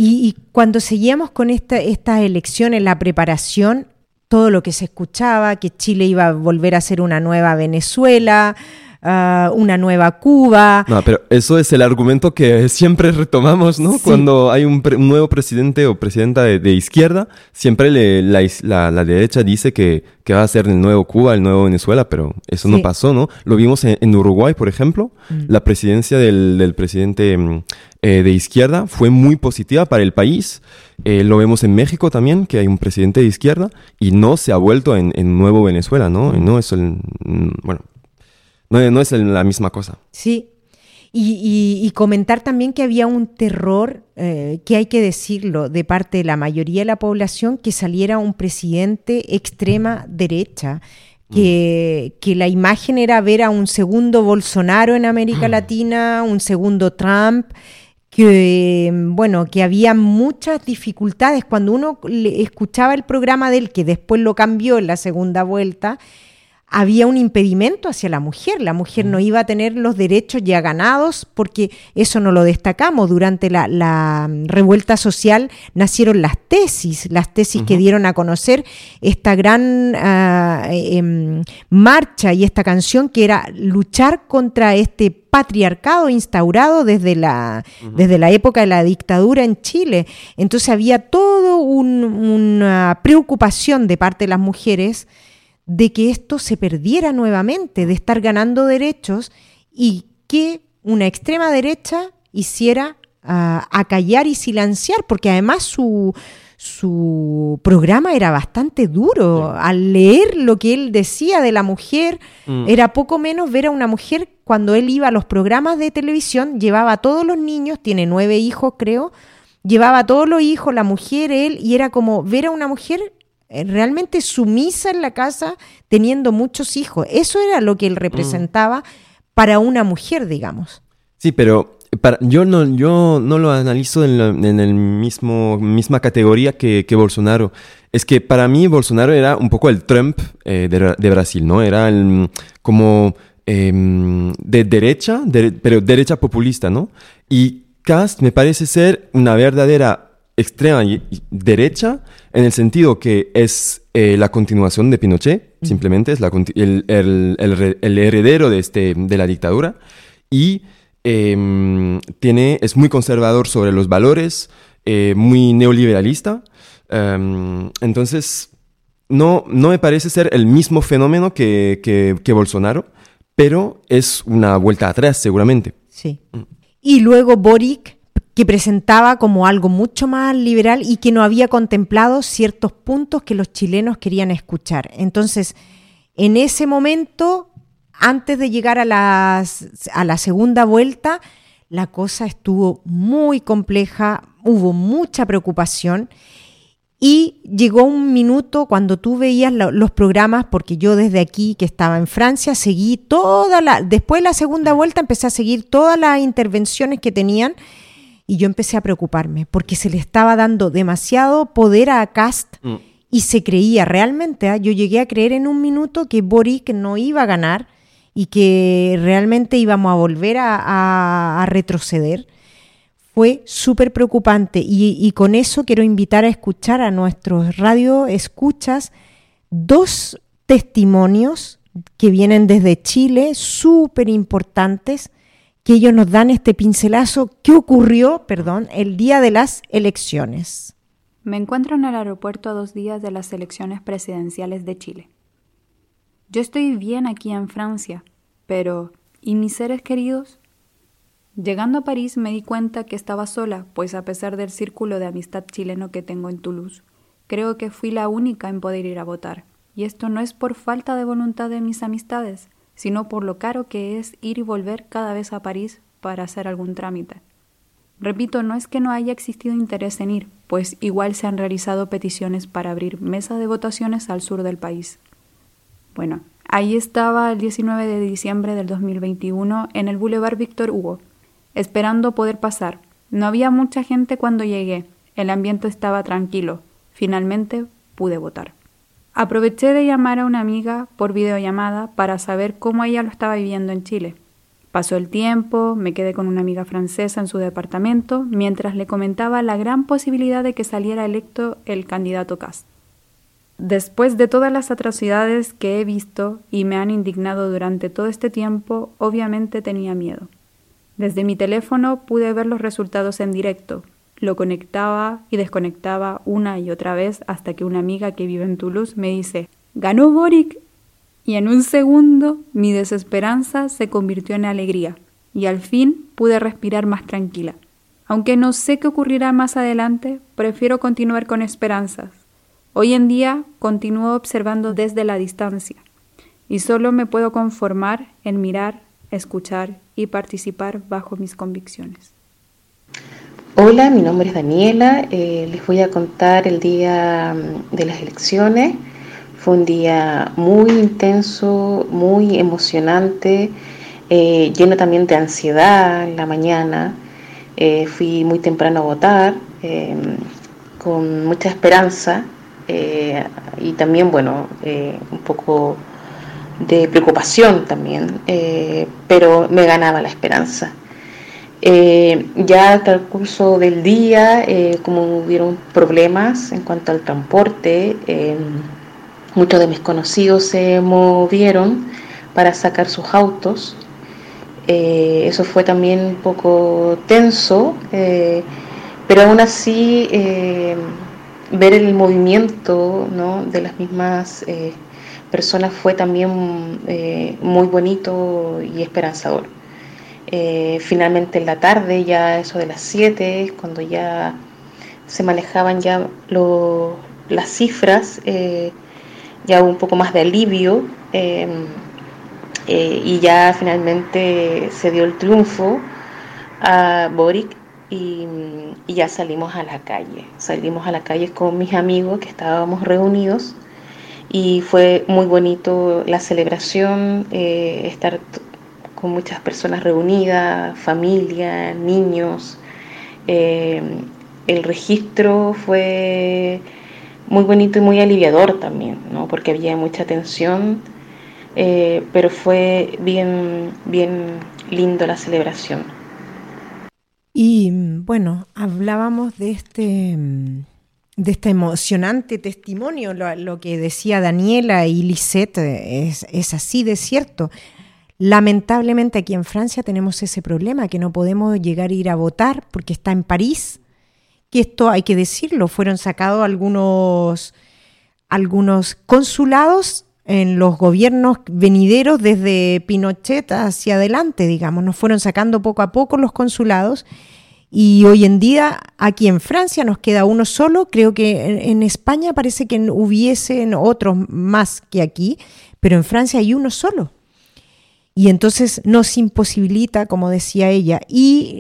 S2: Y, cuando seguíamos con esta, estas elecciones, la preparación, todo lo que se escuchaba, que Chile iba a volver a ser una nueva Venezuela, ah, una nueva Cuba.
S3: No, pero eso es el argumento que siempre retomamos, ¿no? Cuando hay un, nuevo presidente o presidenta de, izquierda, siempre la, derecha dice que, va a ser el nuevo Cuba, el nuevo Venezuela, pero eso no pasó, ¿no? Lo vimos en, Uruguay, por ejemplo, mm. la presidencia del, presidente mm, eh, de izquierda fue muy positiva para el país. Eh, lo vemos en México también, que hay un presidente de izquierda y no se ha vuelto en, nuevo Venezuela, ¿no? No es, el, mm, bueno, no, es la misma cosa.
S2: Sí, y, comentar también que había un terror, eh, que hay que decirlo, de parte de la mayoría de la población, que saliera un presidente extrema derecha. Que, que, la imagen era ver a un segundo Bolsonaro en América Latina, un segundo Trump, que, bueno, que había muchas dificultades. Cuando uno escuchaba el programa de él, que después lo cambió en la segunda vuelta, había un impedimento hacia la mujer. La mujer no iba a tener los derechos ya ganados porque eso no lo destacamos. Durante la, revuelta social nacieron las tesis, las tesis que dieron a conocer esta gran em, marcha y esta canción que era luchar contra este patriarcado instaurado desde la, desde la época de la dictadura en Chile. Entonces había toda una preocupación de parte de las mujeres de que esto se perdiera nuevamente, de estar ganando derechos y que una extrema derecha hiciera ah, acallar y silenciar, porque además su, su programa era bastante duro. Al leer lo que él decía de la mujer, mm. era poco menos ver a una mujer cuando él iba a los programas de televisión, llevaba a todos los niños, tiene nueve hijos creo, llevaba a todos los hijos, la mujer, él, y era como ver a una mujer realmente sumisa en la casa teniendo muchos hijos. Eso era lo que él representaba para una mujer, digamos.
S3: Sí, pero para, yo, no, yo no lo analizo en, la, el mismo misma categoría que, Bolsonaro. Es que para mí Bolsonaro era un poco el Trump eh, de, Brasil, ¿no? Era el, como em, de derecha, pero derecha populista, ¿no? Y Cast me parece ser una verdadera extrema derecha en el sentido que es eh, la continuación de Pinochet, simplemente es el, heredero de, este, de la dictadura y em, tiene, es muy conservador sobre los valores, eh, muy neoliberalista. Em, entonces, no, no me parece ser el mismo fenómeno que, que, Bolsonaro, pero es una vuelta atrás seguramente.
S2: Sí. Mm. y luego Boric, que presentaba como algo mucho más liberal y que no había contemplado ciertos puntos que los chilenos querían escuchar. Entonces, en ese momento, antes de llegar a, a la segunda vuelta, la cosa estuvo muy compleja, hubo mucha preocupación y llegó un minuto cuando tú veías los programas, porque yo desde aquí que estaba en Francia seguí toda la, después de la segunda vuelta empecé a seguir todas las intervenciones que tenían y yo empecé a preocuparme porque se le estaba dando demasiado poder a Cast mm. y se creía realmente, ¿ah? yo llegué a creer en un minuto que Boric no iba a ganar y que realmente íbamos a volver a retroceder fue súper preocupante y, con eso quiero invitar a escuchar a nuestros radio escuchas dos testimonios que vienen desde Chile, súper importantes, que ellos nos dan este pincelazo ¿Qué ocurrió, perdón, el día de las elecciones.
S7: Me encuentro en el aeropuerto a dos días de las elecciones presidenciales de Chile. Yo estoy bien aquí en Francia, pero ¿y mis seres queridos? Llegando a París me di cuenta que estaba sola, pues a pesar del círculo de amistad chileno que tengo en Toulouse, creo que fui la única en poder ir a votar. Y esto no es por falta de voluntad de mis amistades, sino por lo caro que es ir y volver cada vez a París para hacer algún trámite. Repito, no es que no haya existido interés en ir, pues igual se han realizado peticiones para abrir mesas de votaciones al sur del país. Bueno, ahí estaba el 19 de diciembre del 2021 en el Boulevard Víctor Hugo, esperando poder pasar. No había mucha gente cuando llegué. El ambiente estaba tranquilo. Finalmente pude votar. Aproveché de llamar a una amiga por videollamada para saber cómo ella lo estaba viviendo en Chile. Pasó el tiempo, me quedé con una amiga francesa en su departamento mientras le comentaba la gran posibilidad de que saliera electo el candidato Cast. Después de todas las atrocidades que he visto y me han indignado durante todo este tiempo, obviamente tenía miedo. Desde mi teléfono pude ver los resultados en directo. Lo conectaba y desconectaba una y otra vez hasta que una amiga que vive en Toulouse me dice, ganó Boric. Y en un segundo mi desesperanza se convirtió en alegría y al fin pude respirar más tranquila. Aunque no sé qué ocurrirá más adelante, prefiero continuar con esperanzas. Hoy en día continúo observando desde la distancia y solo me puedo conformar en mirar, escuchar y participar bajo mis convicciones.
S8: Hola, mi nombre es Daniela. Eh, les voy a contar el día mm, de las elecciones. Fue un día muy intenso, muy emocionante, eh, lleno también de ansiedad en la mañana. Eh, fui muy temprano a votar, con mucha esperanza y también, bueno, un poco de preocupación también, pero me ganaba la esperanza. Eh, ya hasta el curso del día, eh, como hubieron problemas en cuanto al transporte, muchos de mis conocidos se movieron para sacar sus autos. eso fue también un poco tenso, pero aún así ver el movimiento de las mismas personas fue también eh, muy bonito y esperanzador. Eh, finalmente en la tarde, ya eso de las 7, cuando ya se manejaban ya las cifras, eh, ya hubo un poco más de alivio em, y ya finalmente se dio el triunfo a Boric y, y ya salimos a la calle. Salimos a la calle con mis amigos que estábamos reunidos y fue muy bonito la celebración, eh, estar con muchas personas reunidas, familia, niños. Eh, el registro fue muy bonito y muy aliviador también, ¿no? porque había mucha tensión, eh, pero fue bien, bien lindo la celebración.
S2: Y bueno, hablábamos de este de este emocionante testimonio, lo, que decía Daniela y Lisette es, es, así de cierto. Lamentablemente aquí en Francia tenemos ese problema, que no podemos llegar a ir a votar porque está en París, que esto hay que decirlo, fueron sacados algunos, algunos consulados en los gobiernos venideros desde Pinochet hacia adelante, digamos. Nos fueron sacando poco a poco los consulados y hoy en día aquí en Francia nos queda uno solo. Creo que en, España parece que hubiesen otros más que aquí, pero en Francia hay uno solo. Y entonces nos imposibilita, como decía ella, y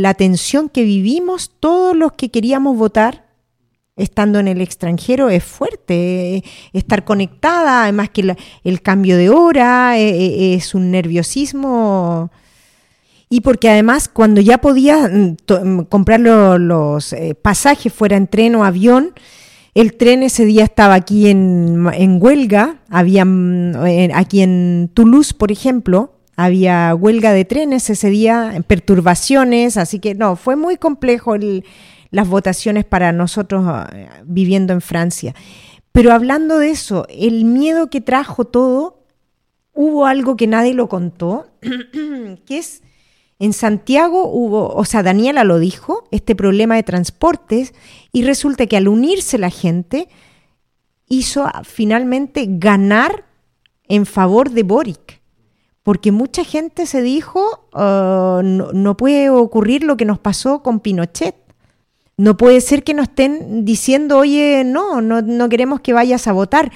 S2: la tensión que vivimos todos los que queríamos votar estando en el extranjero es fuerte. Eh, estar conectada, además que el cambio de hora eh, eh, es un nerviosismo. Y porque además cuando ya podía mm, mm, comprar los pasajes fuera en tren o avión, el tren ese día estaba aquí en, huelga, había mm, aquí en Toulouse, por ejemplo, había huelga de trenes ese día, perturbaciones, así que no, fue muy complejo el, las votaciones para nosotros eh, viviendo en Francia. Pero hablando de eso, el miedo que trajo todo, hubo algo que nadie lo contó, [CLEARS THROAT] que es en Santiago hubo, o sea, Daniela lo dijo, este problema de transportes, y resulta que al unirse la gente, hizo finalmente ganar en favor de Boric. Porque mucha gente se dijo, ah, no, puede ocurrir lo que nos pasó con Pinochet. No puede ser que nos estén diciendo, oye, no, no, queremos que vayas a votar.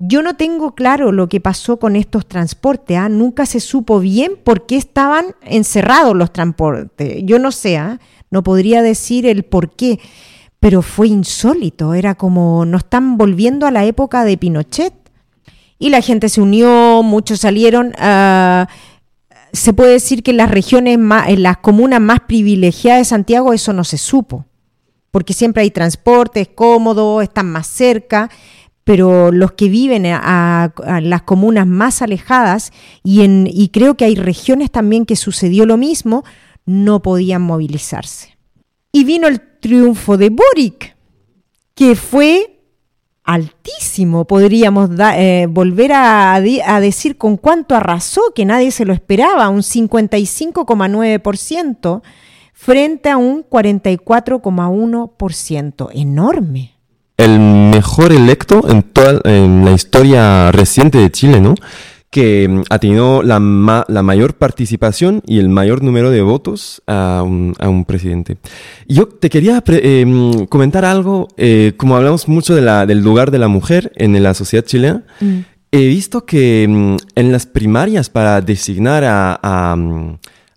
S2: Yo no tengo claro lo que pasó con estos transportes. ¿ah? Nunca se supo bien por qué estaban encerrados los transportes. Yo no sé, ¿ah? no podría decir el por qué, pero fue insólito. Era como nos están volviendo a la época de Pinochet. Y la gente se unió, muchos salieron. Ah, se puede decir que en las regiones, en las comunas más privilegiadas de Santiago, eso no se supo porque siempre hay transporte, es cómodo, están más cerca, pero los que viven a, las comunas más alejadas, y, en, y creo que hay regiones también que sucedió lo mismo, no podían movilizarse. Y vino el triunfo de Boric, que fue altísimo, podríamos eh, volver a, a, decir con cuánto arrasó, que nadie se lo esperaba, un 55,9% frente a un 44,1%. Enorme.
S3: El mejor electo en toda en la historia reciente de Chile, ¿no? que mm, ha tenido la, la, mayor participación y el mayor número de votos a un, a un presidente. Yo te quería eh, mm, comentar algo, eh, como hablamos mucho de la, del lugar de la mujer en la sociedad chilena, mm. he visto que en las primarias para designar a, a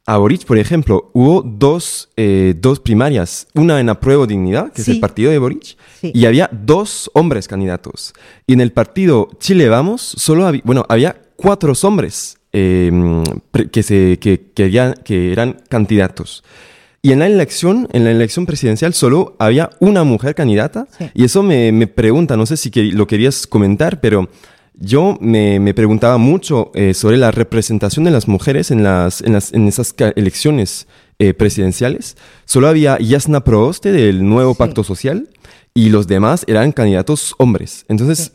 S3: a Boric, por ejemplo, hubo dos, eh, dos primarias, una en Apruebo Dignidad, que es el partido de Boric, y había dos hombres candidatos. Y en el partido Chile Vamos, solo había, bueno, había cuatro hombres em, que, se, que, que eran candidatos. Y en la elección, en la elección presidencial solo había una mujer candidata. Y eso me, me pregunta, no sé si lo querías comentar, pero yo me, preguntaba mucho eh, sobre la representación de las mujeres en, las, en, las, en esas elecciones eh, presidenciales. Solo había Yasna Proste del nuevo Pacto Social y los demás eran candidatos hombres. Entonces,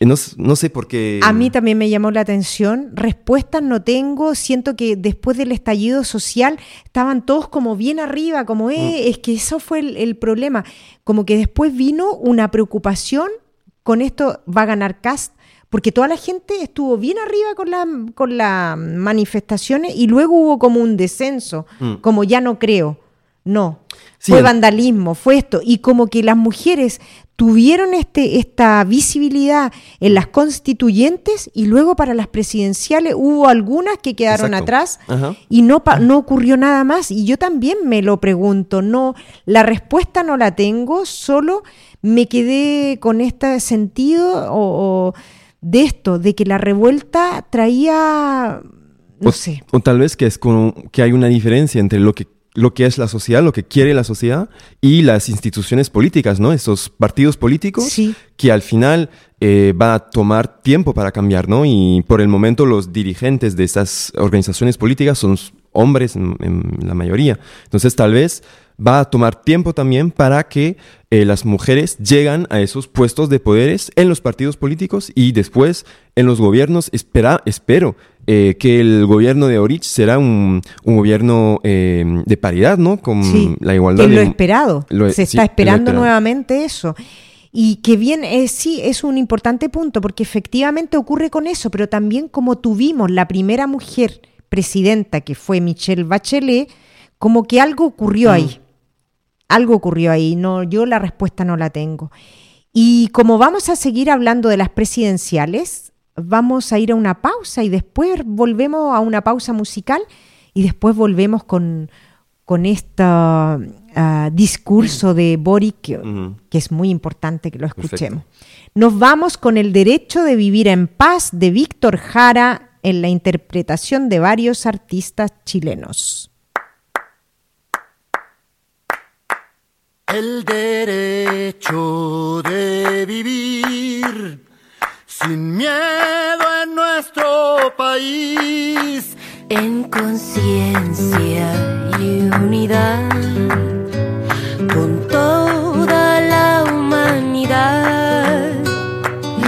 S3: eh, no, sé por qué...
S2: A mí también me llamó la atención. Respuestas no tengo. Siento que después del estallido social estaban todos como bien arriba, como, eh, mm. es que eso fue el, el problema. Como que después vino una preocupación con esto va a ganar Cast porque toda la gente estuvo bien arriba con, la, con las manifestaciones y luego hubo como un descenso, mm. como ya no creo. No, fue vandalismo, fue esto. Y como que las mujeres tuvieron este, esta visibilidad en las constituyentes y luego para las presidenciales hubo algunas que quedaron atrás y no, no ocurrió nada más. Y yo también me lo pregunto, no, la respuesta no la tengo, solo me quedé con este sentido o de esto, de que la revuelta traía, no sé.
S3: O tal vez que es como que hay una diferencia entre lo que lo que es la sociedad, lo que quiere la sociedad y las instituciones políticas, ¿no? Esos partidos políticos que al final eh, va a tomar tiempo para cambiar, ¿no? Y por el momento los dirigentes de esas organizaciones políticas son hombres en, la mayoría. Entonces tal vez va a tomar tiempo también para que eh, las mujeres llegan a esos puestos de poderes en los partidos políticos y después en los gobiernos. Espera, espero eh, que el gobierno de Orich será un, gobierno eh, de paridad, ¿no?
S2: Con la igualdad. Que lo esperado. Se está esperando nuevamente eso. Y que bien, eh, sí, es un importante punto, porque efectivamente ocurre con eso, pero también como tuvimos la primera mujer presidenta, que fue Michelle Bachelet, como que algo ocurrió
S3: Mm.
S2: ahí. Algo ocurrió ahí. No, yo la respuesta no la tengo. Y como vamos a seguir hablando de las presidenciales, vamos a ir a una pausa y después volvemos a una pausa musical y después volvemos con, con este discurso de Boric, que, es muy importante que lo escuchemos. Nos vamos con el derecho de vivir en paz de Víctor Jara en la interpretación de varios artistas chilenos.
S6: El derecho de vivir sin miedo en nuestro país.
S9: en conciencia y unidad con toda la humanidad.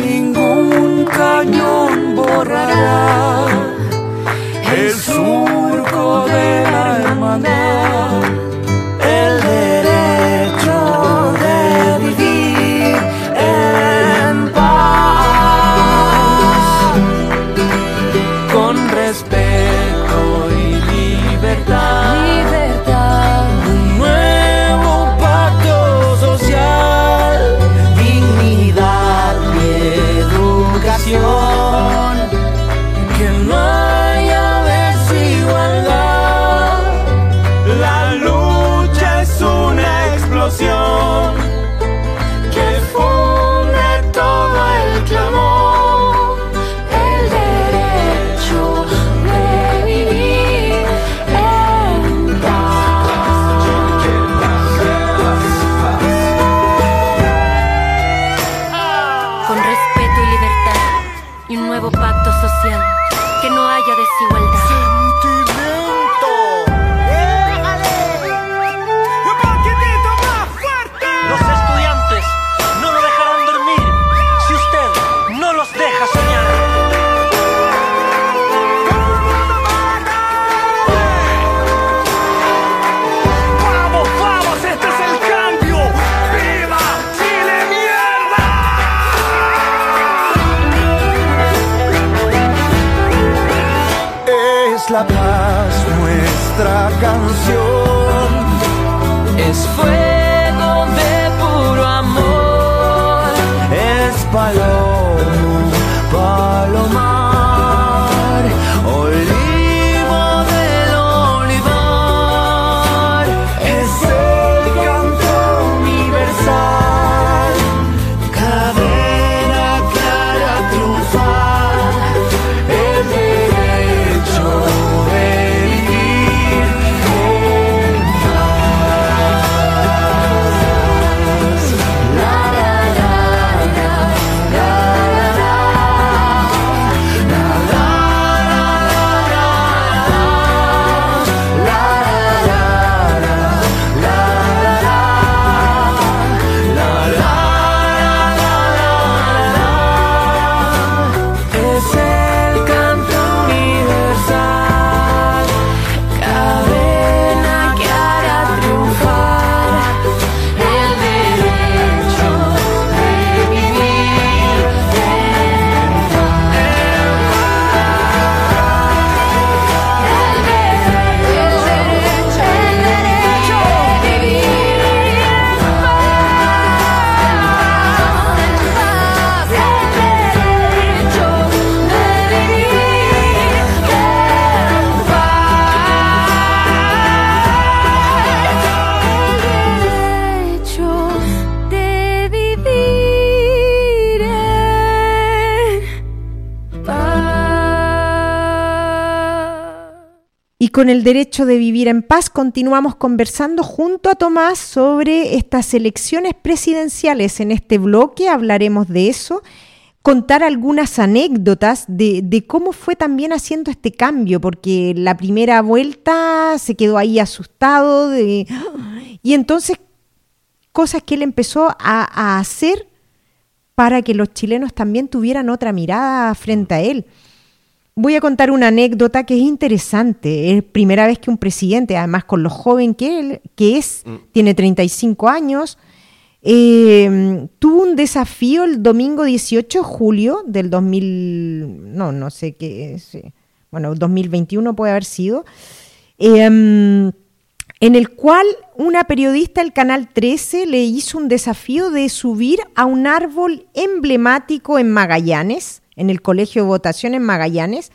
S6: Ningún cañón borrará el surco de con el
S9: derecho de vivir en paz
S2: continuamos conversando junto a Tomás sobre estas elecciones presidenciales. En este bloque hablaremos de eso, contar algunas anécdotas de, cómo fue también haciendo este cambio, porque la primera vuelta se quedó ahí asustado de, y entonces cosas que él empezó a hacer para que los chilenos también tuvieran otra mirada frente a él. Voy a contar una anécdota que es interesante. Es primera vez que un presidente, además con lo joven que él, que es, tiene 35 años, eh, tuvo un desafío el domingo 18 de julio del 2000, no, no sé qué, es, bueno, 2021 puede haber sido, em, en el cual una periodista del Canal 13 le hizo un desafío de subir a un árbol emblemático en Magallanes, en el Colegio de Votación en Magallanes,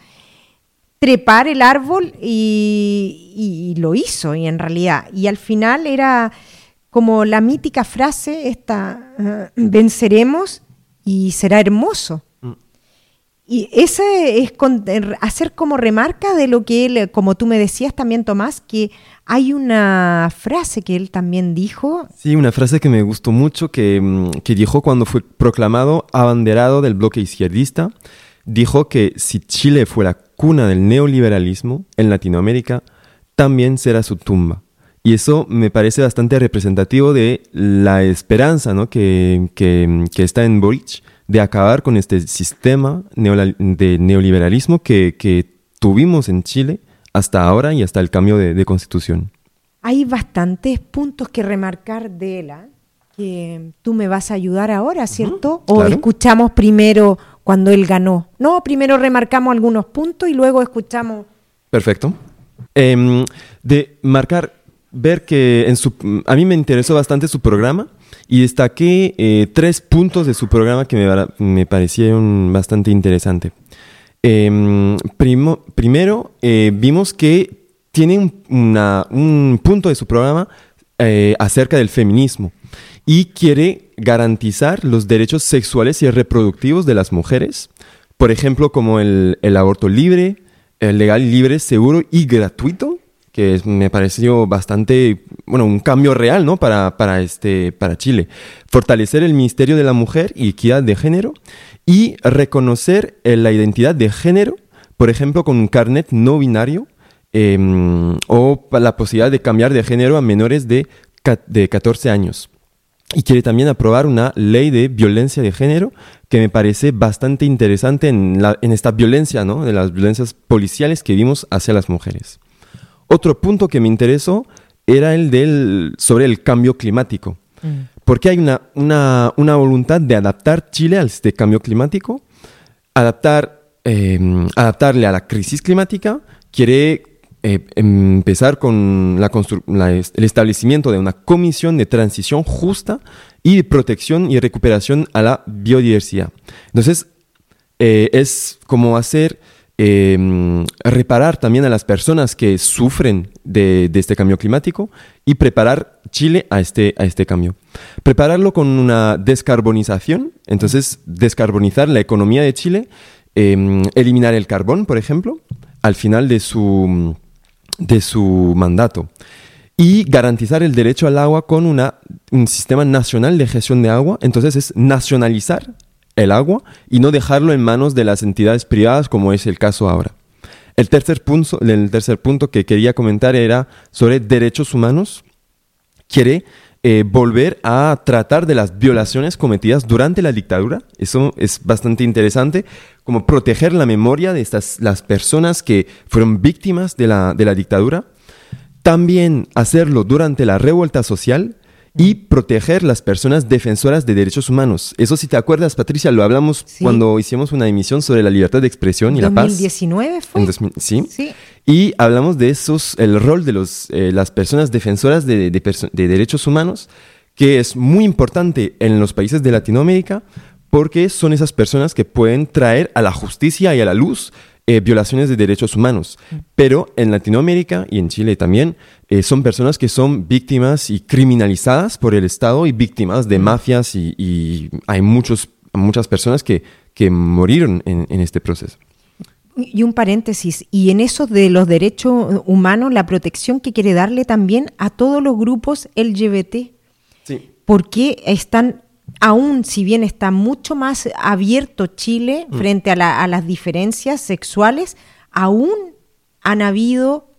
S2: trepar el árbol y, lo hizo, y en realidad, y al final era como la mítica frase esta, ah, venceremos y será hermoso. Y ese es hacer como remarca de lo que él, como tú me decías también, Tomás, que hay una frase que él también dijo.
S3: Sí, una frase que me gustó mucho, que, mm, que dijo cuando fue proclamado abanderado del bloque izquierdista. Dijo que si Chile fuera cuna del neoliberalismo en Latinoamérica, también será su tumba. Y eso me parece bastante representativo de la esperanza ¿no? que, que, está en Boric de acabar con este sistema de neoliberalismo que, que, tuvimos en Chile hasta ahora y hasta el cambio de, constitución.
S2: Hay bastantes puntos que remarcar de él, ¿ah? que tú me vas a ayudar ahora, ¿cierto? ¿O escuchamos primero cuando él ganó. No, primero remarcamos algunos puntos y luego escuchamos.
S3: Perfecto. Em, de marcar, ver que en su, a mí me interesó bastante su programa y destaqué eh, tres puntos de su programa que me, me parecieron bastante interesantes. Em, primero, eh, vimos que tiene un, punto de su programa eh, acerca del feminismo y quiere garantizar los derechos sexuales y reproductivos de las mujeres, por ejemplo, como el, aborto libre, el legal, libre, seguro y gratuito, que me pareció bastante, bueno, un cambio real, ¿no? Para, para, este, para Chile. Fortalecer el Ministerio de la Mujer y Equidad de Género y reconocer eh, la identidad de género, por ejemplo, con un carnet no binario em, o la posibilidad de cambiar de género a menores de, de 14 años y quiere también aprobar una ley de violencia de género que me parece bastante interesante en, la, en esta violencia, ¿no? de las violencias policiales que vimos hacia las mujeres. Otro punto que me interesó era el del, sobre el cambio climático, mm. porque hay una, una, una, voluntad de adaptar Chile a este cambio climático, adaptar, em, adaptarle a la crisis climática, quiere eh, empezar con el establecimiento de una comisión de transición justa y de protección y recuperación a la biodiversidad. Entonces, eh, es como hacer, em, reparar también a las personas que sufren de, este cambio climático y preparar Chile a este, a este cambio. Prepararlo con una descarbonización, entonces descarbonizar la economía de Chile, em, eliminar el carbón, por ejemplo, al final de su de su mandato y garantizar el derecho al agua con una, un sistema nacional de gestión de agua. Entonces es nacionalizar el agua y no dejarlo en manos de las entidades privadas como es el caso ahora. El tercer punto, el tercer punto que quería comentar era sobre derechos humanos. Quiere eh, volver a tratar de las violaciones cometidas durante la dictadura. Eso es bastante interesante, como proteger la memoria de estas, las personas que fueron víctimas de la, de la dictadura. También hacerlo durante la revuelta social y proteger las personas defensoras de derechos humanos. Eso si te acuerdas, Patricia, lo hablamos cuando hicimos una emisión sobre la libertad de expresión y la paz.
S2: 2019 fue.
S3: ¿sí? sí. Y hablamos de esos, el rol de los, eh, las personas defensoras de, de derechos humanos, que es muy importante en los países de Latinoamérica porque son esas personas que pueden traer a la justicia y a la luz eh, violaciones de derechos humanos. Pero en Latinoamérica y en Chile también eh, son personas que son víctimas y criminalizadas por el Estado y víctimas de mafias y, hay muchos, muchas personas que, que murieron en, este proceso.
S2: Y un paréntesis, y en eso de los derechos humanos, la protección que quiere darle también a todos los grupos LGBT. Sí. Porque están aún si bien está mucho más abierto Chile mm. frente a, las diferencias sexuales, aún han habido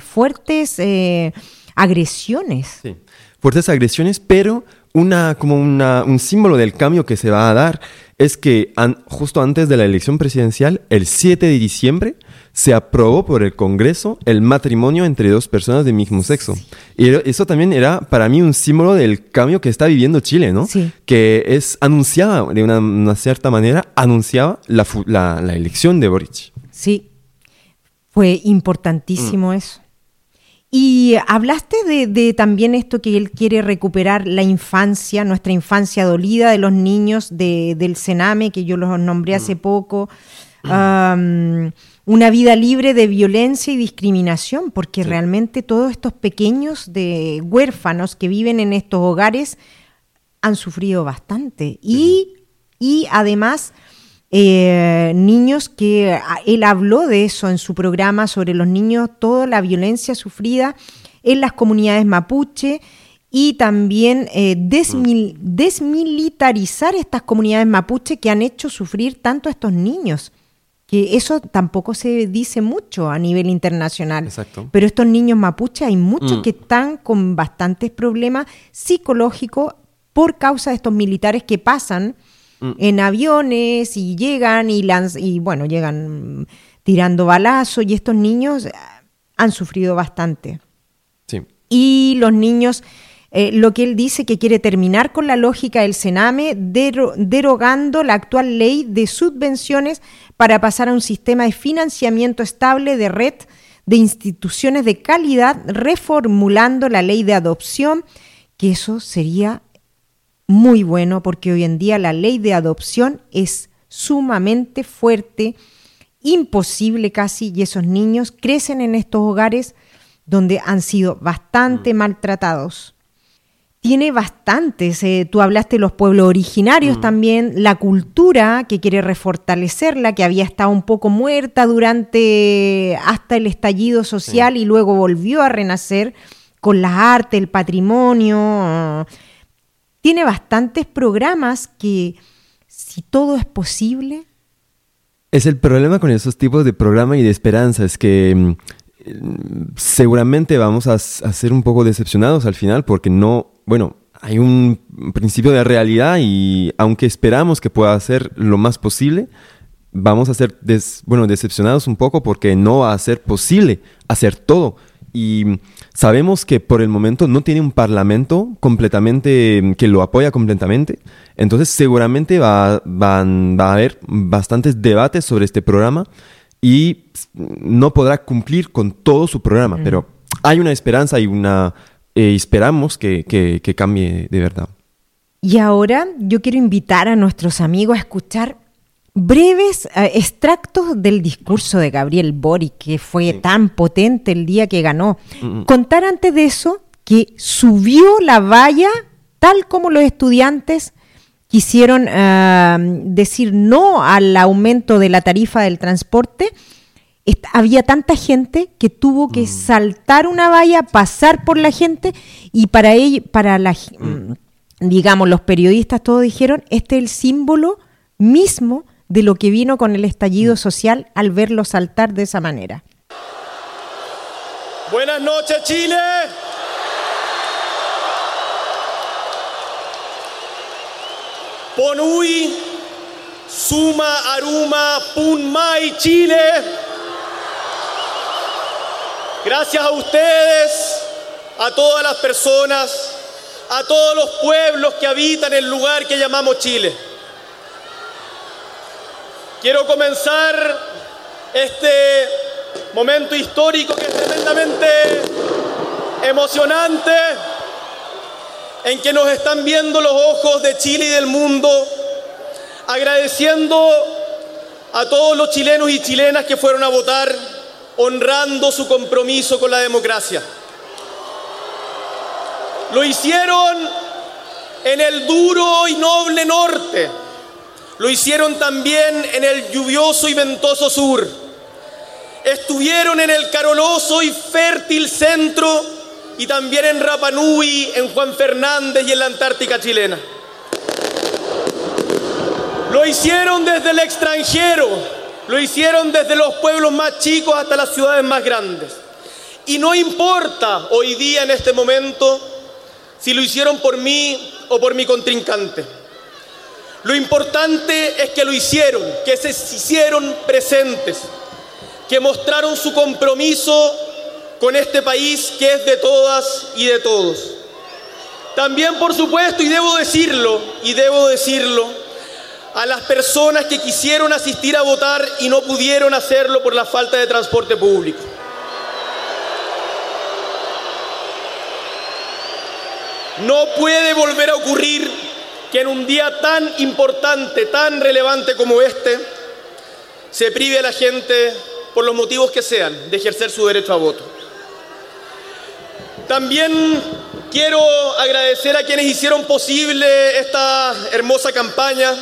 S2: fuertes eh, agresiones.
S3: Sí, fuertes agresiones, pero una, como una, un símbolo del cambio que se va a dar es que an- justo antes de la elección presidencial, el 7 de diciembre, se aprobó por el Congreso el matrimonio entre dos personas del mismo sexo. Y eso también era para mí un símbolo del cambio que está viviendo Chile, ¿no?
S2: Sí.
S3: Que es anunciada, de una, una cierta manera, anunciaba la, fu- la, la elección de Boric.
S2: Sí, fue importantísimo eso. Y hablaste de, de también esto que él quiere recuperar la infancia, nuestra infancia dolida de los niños de- del Sename, que yo los nombré hace poco. Am, una vida libre de violencia y discriminación, porque realmente todos estos pequeños de huérfanos que viven en estos hogares han sufrido bastante. Y, y además, eh, niños que a- él habló de eso en su programa sobre los niños, toda la violencia sufrida en las comunidades mapuche y también eh, desmil- desmilitarizar estas comunidades mapuche que han hecho sufrir tanto a estos niños. Que eso tampoco se dice mucho a nivel internacional.
S3: Exacto.
S2: Pero estos niños mapuche hay muchos
S3: Mm.
S2: que están con bastantes problemas psicológicos por causa de estos militares que pasan
S3: Mm.
S2: en aviones y llegan y lanz- y bueno, llegan tirando balazos y estos niños eh, han sufrido bastante.
S3: Sí.
S2: Y los niños, eh, lo que él dice que quiere terminar con la lógica del Sename, dero- derogando la actual ley de subvenciones para pasar a un sistema de financiamiento estable de red de instituciones de calidad, reformulando la ley de adopción, que eso sería muy bueno porque hoy en día la ley de adopción es sumamente fuerte, imposible casi, y esos niños crecen en estos hogares donde han sido bastante maltratados. Tiene bastantes, eh, tú hablaste de los pueblos originarios también, la cultura que quiere refortalecerla, que había estado un poco muerta durante hasta el estallido social y luego volvió a renacer con las artes, el patrimonio, tiene bastantes programas que, si todo es posible,
S3: Es el problema con esos tipos de programa y de esperanza, es que mm, mm, seguramente vamos a ser un poco decepcionados al final porque no, bueno, hay un principio de realidad y aunque esperamos que pueda ser lo más posible, vamos a ser, des- bueno, decepcionados un poco porque no va a ser posible hacer todo. Y mm, sabemos que por el momento no tiene un parlamento completamente mm, que lo apoya completamente. Entonces seguramente va, van- va a haber bastantes debates sobre este programa y s- no podrá cumplir con todo su programa. Pero hay una esperanza y una... eh, esperamos que, que- que cambie de verdad.
S2: Y ahora yo quiero invitar a nuestros amigos a escuchar breves eh, extractos del discurso de Gabriel Boric, que fue tan potente el día que ganó.
S3: Mm, mm.
S2: Contar antes de eso que subió la valla tal como los estudiantes quisieron ah, decir no al aumento de la tarifa del transporte. Había tanta gente que tuvo que saltar una valla, pasar por la gente y para ello, para la, g- mm, digamos, los periodistas todos dijeron, este es el símbolo mismo de lo que vino con el estallido social al verlo saltar de esa manera.
S10: Buenas noches, Chile. Ponui, Suma, Aruma, Punmai, Chile. Gracias a ustedes, a todas las personas, a todos los pueblos que habitan el lugar que llamamos Chile. Quiero comenzar este momento histórico que es tremendamente emocionante, en que nos están viendo los ojos de Chile y del mundo, agradeciendo a todos los chilenos y chilenas que fueron a votar, honrando su compromiso con la democracia. Lo hicieron en el duro y noble norte, lo hicieron también en el lluvioso y ventoso sur estuvieron en el caroloso y fértil centro y también en Rapa Nui, en Juan Fernández y en la Antártica chilena. Lo hicieron desde el extranjero, lo hicieron desde los pueblos más chicos hasta las ciudades más grandes. Y no importa hoy día en este momento si lo hicieron por mí o por mi contrincante. Lo importante es que lo hicieron, que se hicieron presentes, que mostraron su compromiso con este país que es de todas y de todos. También, por supuesto, y debo decirlo, y debo decirlo, a las personas que quisieron asistir a votar y no pudieron hacerlo por la falta de transporte público. No puede volver a ocurrir que en un día tan importante, tan relevante como este, se prive a la gente, por los motivos que sean, de ejercer su derecho a voto. También quiero agradecer a quienes hicieron posible esta hermosa campaña,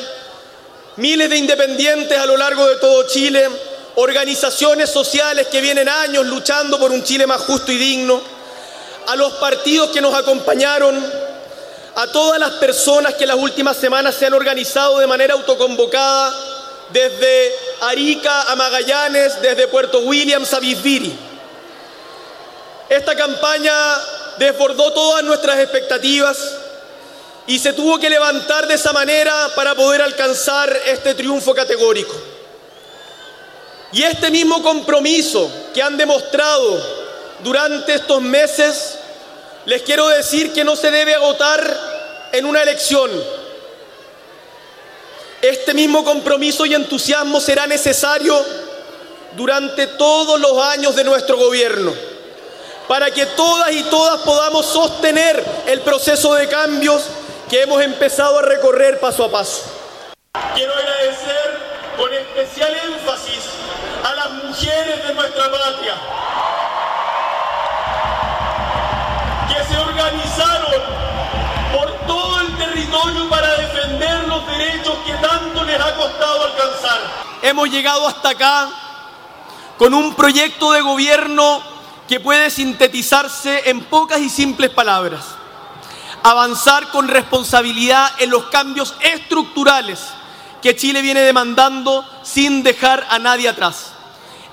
S10: miles de independientes a lo largo de todo Chile, organizaciones sociales que vienen años luchando por un Chile más justo y digno, a los partidos que nos acompañaron, a todas las personas que las últimas semanas se han organizado de manera autoconvocada, desde Arica a Magallanes, desde Puerto Williams a Bisbiri. Esta campaña desbordó todas nuestras expectativas y se tuvo que levantar de esa manera para poder alcanzar este triunfo categórico. Y este mismo compromiso que han demostrado durante estos meses, les quiero decir que no se debe agotar en una elección. Este mismo compromiso y entusiasmo será necesario durante todos los años de nuestro gobierno, para que todas y todas podamos sostener el proceso de cambios que hemos empezado a recorrer paso a paso. Quiero agradecer con especial énfasis a las mujeres de nuestra patria, que se organizaron por todo el territorio para defender los derechos que tanto les ha costado alcanzar. Hemos llegado hasta acá con un proyecto de gobierno que puede sintetizarse en pocas y simples palabras. Avanzar con responsabilidad en los cambios estructurales que Chile viene demandando sin dejar a nadie atrás.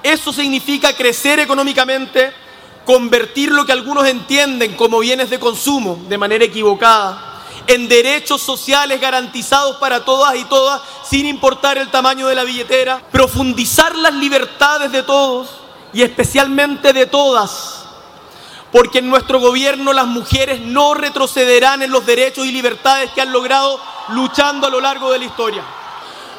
S10: Eso significa crecer económicamente, convertir lo que algunos entienden como bienes de consumo de manera equivocada en derechos sociales garantizados para todas y todas, sin importar el tamaño de la billetera, profundizar las libertades de todos y especialmente de todas, porque en nuestro gobierno las mujeres no retrocederán en los derechos y libertades que han logrado luchando a lo largo de la historia.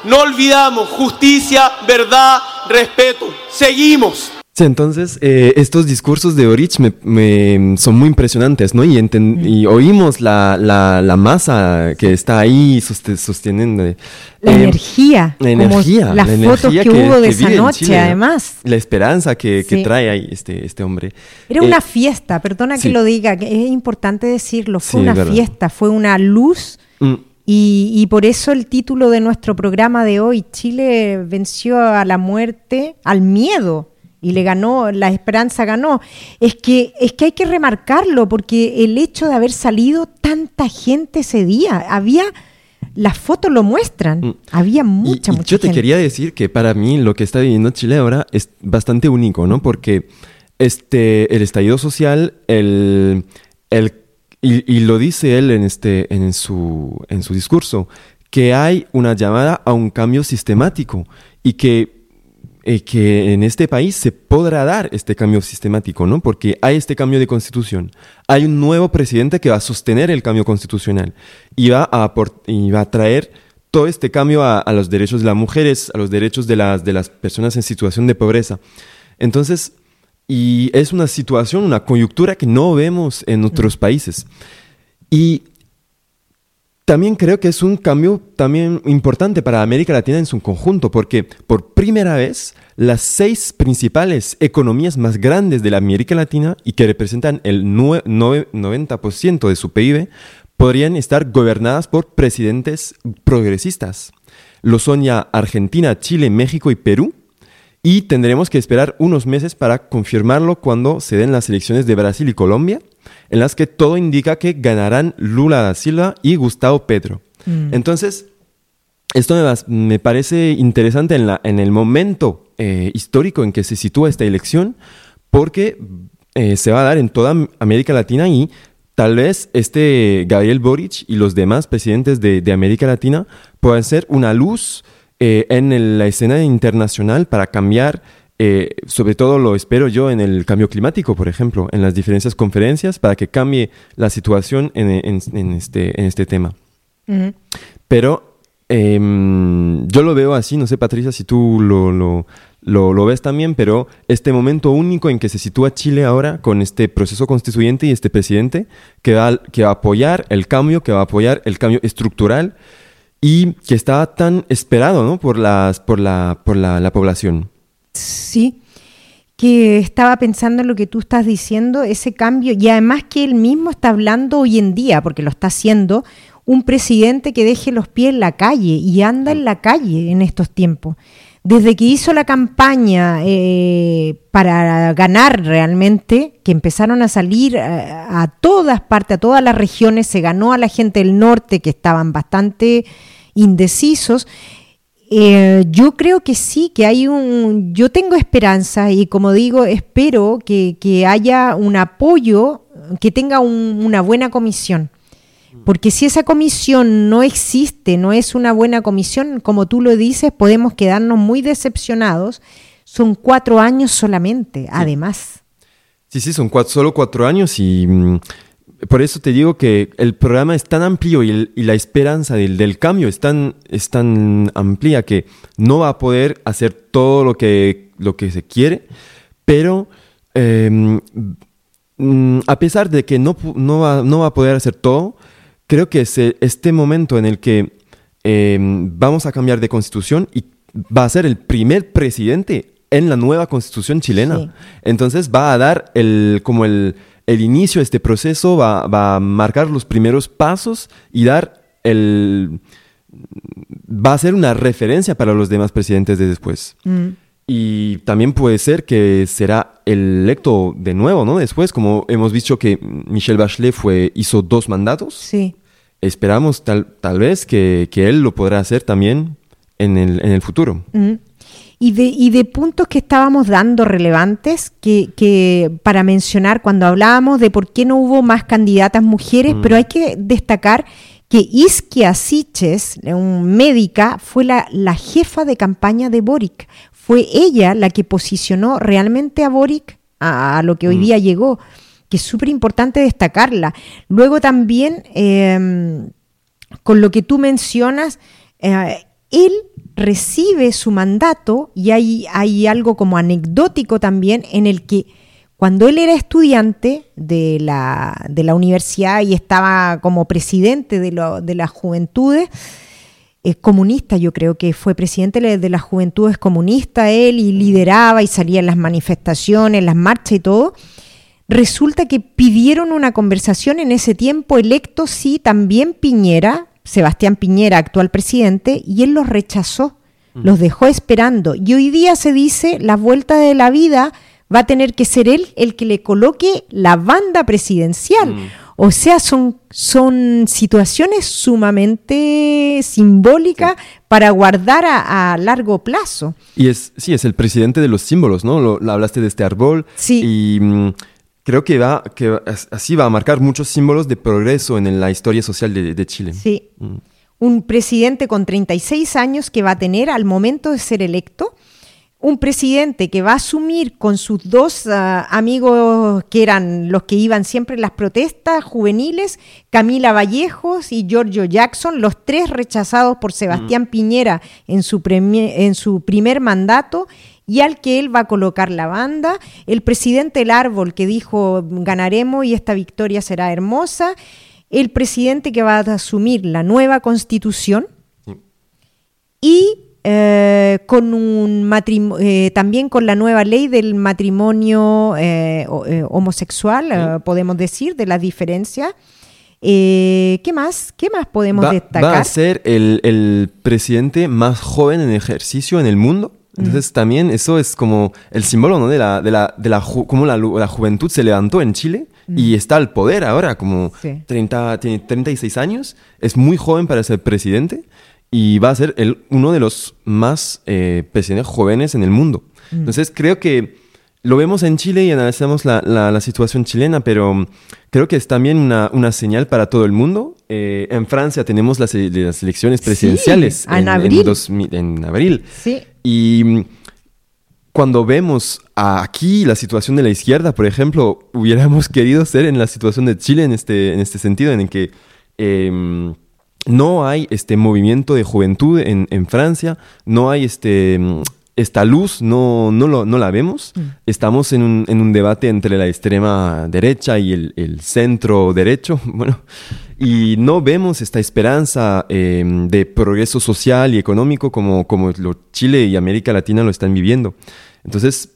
S10: No olvidamos justicia, verdad, respeto. Seguimos.
S3: Sí, entonces eh, estos discursos de Orich me, me- son muy impresionantes, ¿no? Y, enten- y oímos la, la, la masa que está ahí soste- sosteniendo. eh,
S2: La energía,
S3: La energía.
S2: las
S3: la
S2: fotos
S3: energía
S2: que hubo de
S3: vive
S2: esa noche,
S3: Chile,
S2: además.
S3: La esperanza que, que
S2: Sí.
S3: trae ahí este, este hombre.
S2: Era
S3: Eh,
S2: una fiesta, perdona que
S3: sí.
S2: lo diga, que es importante decirlo, fue
S3: Sí,
S2: una fiesta, fue una luz
S3: mm,
S2: y, y por eso el título de nuestro programa de hoy, Chile venció a la muerte, al miedo y le ganó, la esperanza ganó. Es que, es que hay que remarcarlo porque el hecho de haber salido tanta gente ese día, había, las fotos lo muestran, había mucha,
S3: y
S2: mucha
S3: yo te quería decir que para mí lo que está viviendo Chile ahora es bastante único, ¿no? Porque este, el estallido social, el, el, y, y lo dice él en, este, en, su, en su discurso, que hay una llamada a un cambio sistemático y que, eh, que en este país se podrá dar este cambio sistemático, ¿no? Porque hay este cambio de constitución, hay un nuevo presidente que va a sostener el cambio constitucional y va a, y va a traer todo este cambio a, a los derechos de las mujeres, a los derechos de las, de las personas en situación de pobreza. Entonces, y es una situación, una coyuntura que no vemos en otros países. Y también creo que es un cambio también importante para América Latina en su conjunto, porque por primera vez las seis principales economías más grandes de la América Latina y que representan el nue- nove- 90% de su PIB podrían estar gobernadas por presidentes progresistas. Lo son ya Argentina, Chile, México y Perú. Y tendremos que esperar unos meses para confirmarlo cuando se den las elecciones de Brasil y Colombia, en las que todo indica que ganarán Lula da Silva y Gustavo Petro.
S11: Mm.
S3: Entonces, esto me, me parece interesante en, la, en el momento eh, histórico en que se sitúa esta elección, porque eh, se va a dar en toda América Latina y tal vez este Gabriel Boric y los demás presidentes de, de América Latina puedan ser una luz eh, en el- la escena internacional para cambiar, eh, sobre todo lo espero yo en el cambio climático, por ejemplo, en las diferentes conferencias, para que cambie la situación en, en- en este, en este tema.
S2: Ujú.
S3: Pero em, yo lo veo así, no sé Patricia si tú lo, lo, lo- lo ves también, pero este momento único en que se sitúa Chile ahora con este proceso constituyente y este presidente que va, que va a apoyar el cambio, que va a apoyar el cambio estructural y que está tan esperado ¿no? por, por, la, por la, la población.
S2: Sí, que estaba pensando en lo que tú estás diciendo, ese cambio, y además que él mismo está hablando hoy en día, porque lo está haciendo, un presidente que deje los pies en la calle y anda en la calle en estos tiempos. Desde que hizo la campaña eh, para ganar realmente, que empezaron a salir a, a todas partes, a todas las regiones, se ganó a la gente del norte que estaban bastante indecisos. Eh, yo creo que sí, que hay un... Yo tengo esperanza y como digo, espero que, que haya un apoyo, que tenga un- una buena comisión. Porque si esa comisión no existe, no es una buena comisión, como tú lo dices, podemos quedarnos muy decepcionados. Son cuatro años solamente, además.
S3: Sí, sí, son cuatro- solo cuatro años y mm, por eso te digo que el programa es tan amplio y, el- y la esperanza del, del cambio es tan, es tan amplia que no va a poder hacer todo lo que, lo que se quiere, pero em, mm, a pesar de que no, no, va, no va a poder hacer todo, creo que este momento en el que em, vamos a cambiar de constitución y va a ser el primer presidente en la nueva constitución chilena.
S2: Sí.
S3: Entonces va a dar el, como el, el inicio de este proceso, va, va a marcar los primeros pasos y dar el... va a ser una referencia para los demás presidentes de después.
S2: Mm.
S3: Y también puede ser que será electo de nuevo, ¿no? Después, como hemos visto que Michelle Bachelet fue, hizo dos mandatos.
S2: Sí.
S3: Esperamos tal, tal vez que, que él lo podrá hacer también en el, en el futuro.
S2: Mm. Y de, y de puntos que estábamos dando relevantes que, que para mencionar cuando hablábamos de por qué no hubo más candidatas mujeres,
S11: Mm.
S2: pero hay que destacar que Isquia Siches, un médica, fue la, la jefa de campaña de Boric. Fue ella la que posicionó realmente a Boric a, a lo que hoy
S11: Mm.
S2: día llegó, que es súper importante destacarla. Luego también, eh, con lo que tú mencionas, eh, él recibe su mandato y hay, hay algo como anecdótico también en el que cuando él era estudiante de la, de la universidad y estaba como presidente de, lo- de las juventudes, es comunista, yo creo que fue presidente de las juventudes comunistas él y lideraba y salía en las manifestaciones, las marchas y todo. Resulta que pidieron una conversación en ese tiempo, electo sí también Piñera, Sebastián Piñera, actual presidente, y él los rechazó, los dejó esperando. Y hoy día se dice, la vuelta de la vida va a tener que ser él el que le coloque la banda presidencial. O sea, son, son situaciones sumamente simbólicas para guardar a, a largo plazo.
S3: Y es, sí, es el presidente de los símbolos, ¿no? Lo, lo hablaste de este árbol.
S2: Sí.
S3: Y mm, creo que, va, que as- así va a marcar muchos símbolos de progreso en la historia social de, de Chile.
S2: Sí.
S3: Mm.
S2: un presidente con 36 años que va a tener al momento de ser electo, un presidente que va a asumir con sus dos ah, amigos que eran los que iban siempre en las protestas juveniles, Camila Vallejos y Giorgio Jackson, los tres rechazados por Sebastián Piñera en su, en su primer mandato y al que él va a colocar la banda, el presidente del árbol que dijo ganaremos y esta victoria será hermosa, el presidente que va a asumir la nueva constitución y eh, con un eh, también con la nueva ley del matrimonio eh, eh, homosexual, podemos decir, de las diferencias. Eh, ¿Qué más? ¿Qué más podemos
S3: Va,
S2: destacar?
S3: va a ser el, el presidente más joven en ejercicio en el mundo. Entonces también eso es como el símbolo ¿no? de la, de la, de la ju- cómo la, la juventud se levantó en Chile y está al poder ahora, como
S2: Sí.
S3: 30, tiene 36 años, es muy joven para ser presidente y va a ser el, uno de los más eh, presidentes jóvenes en el mundo.
S2: Mm.
S3: Entonces creo que lo vemos en Chile y analizamos la, la, situación chilena, pero mm, creo que es también una, una señal para todo el mundo. Eh, en Francia tenemos las, las elecciones presidenciales
S2: en, abril.
S3: En, abril.
S2: Sí.
S3: Y mm, cuando vemos aquí la situación de la izquierda, por ejemplo, hubiéramos [LAUGHS] querido ser en la situación de Chile en este, en este sentido, en el que em, no hay este movimiento de juventud en, en Francia, no hay este esta luz no, no, lo, no la vemos. Mm. Estamos en un, en un, debate entre la extrema derecha y el, el centro derecho, [LAUGHS] bueno, y no vemos esta esperanza em, de progreso social y económico como, como lo Chile y América Latina lo están viviendo. Entonces,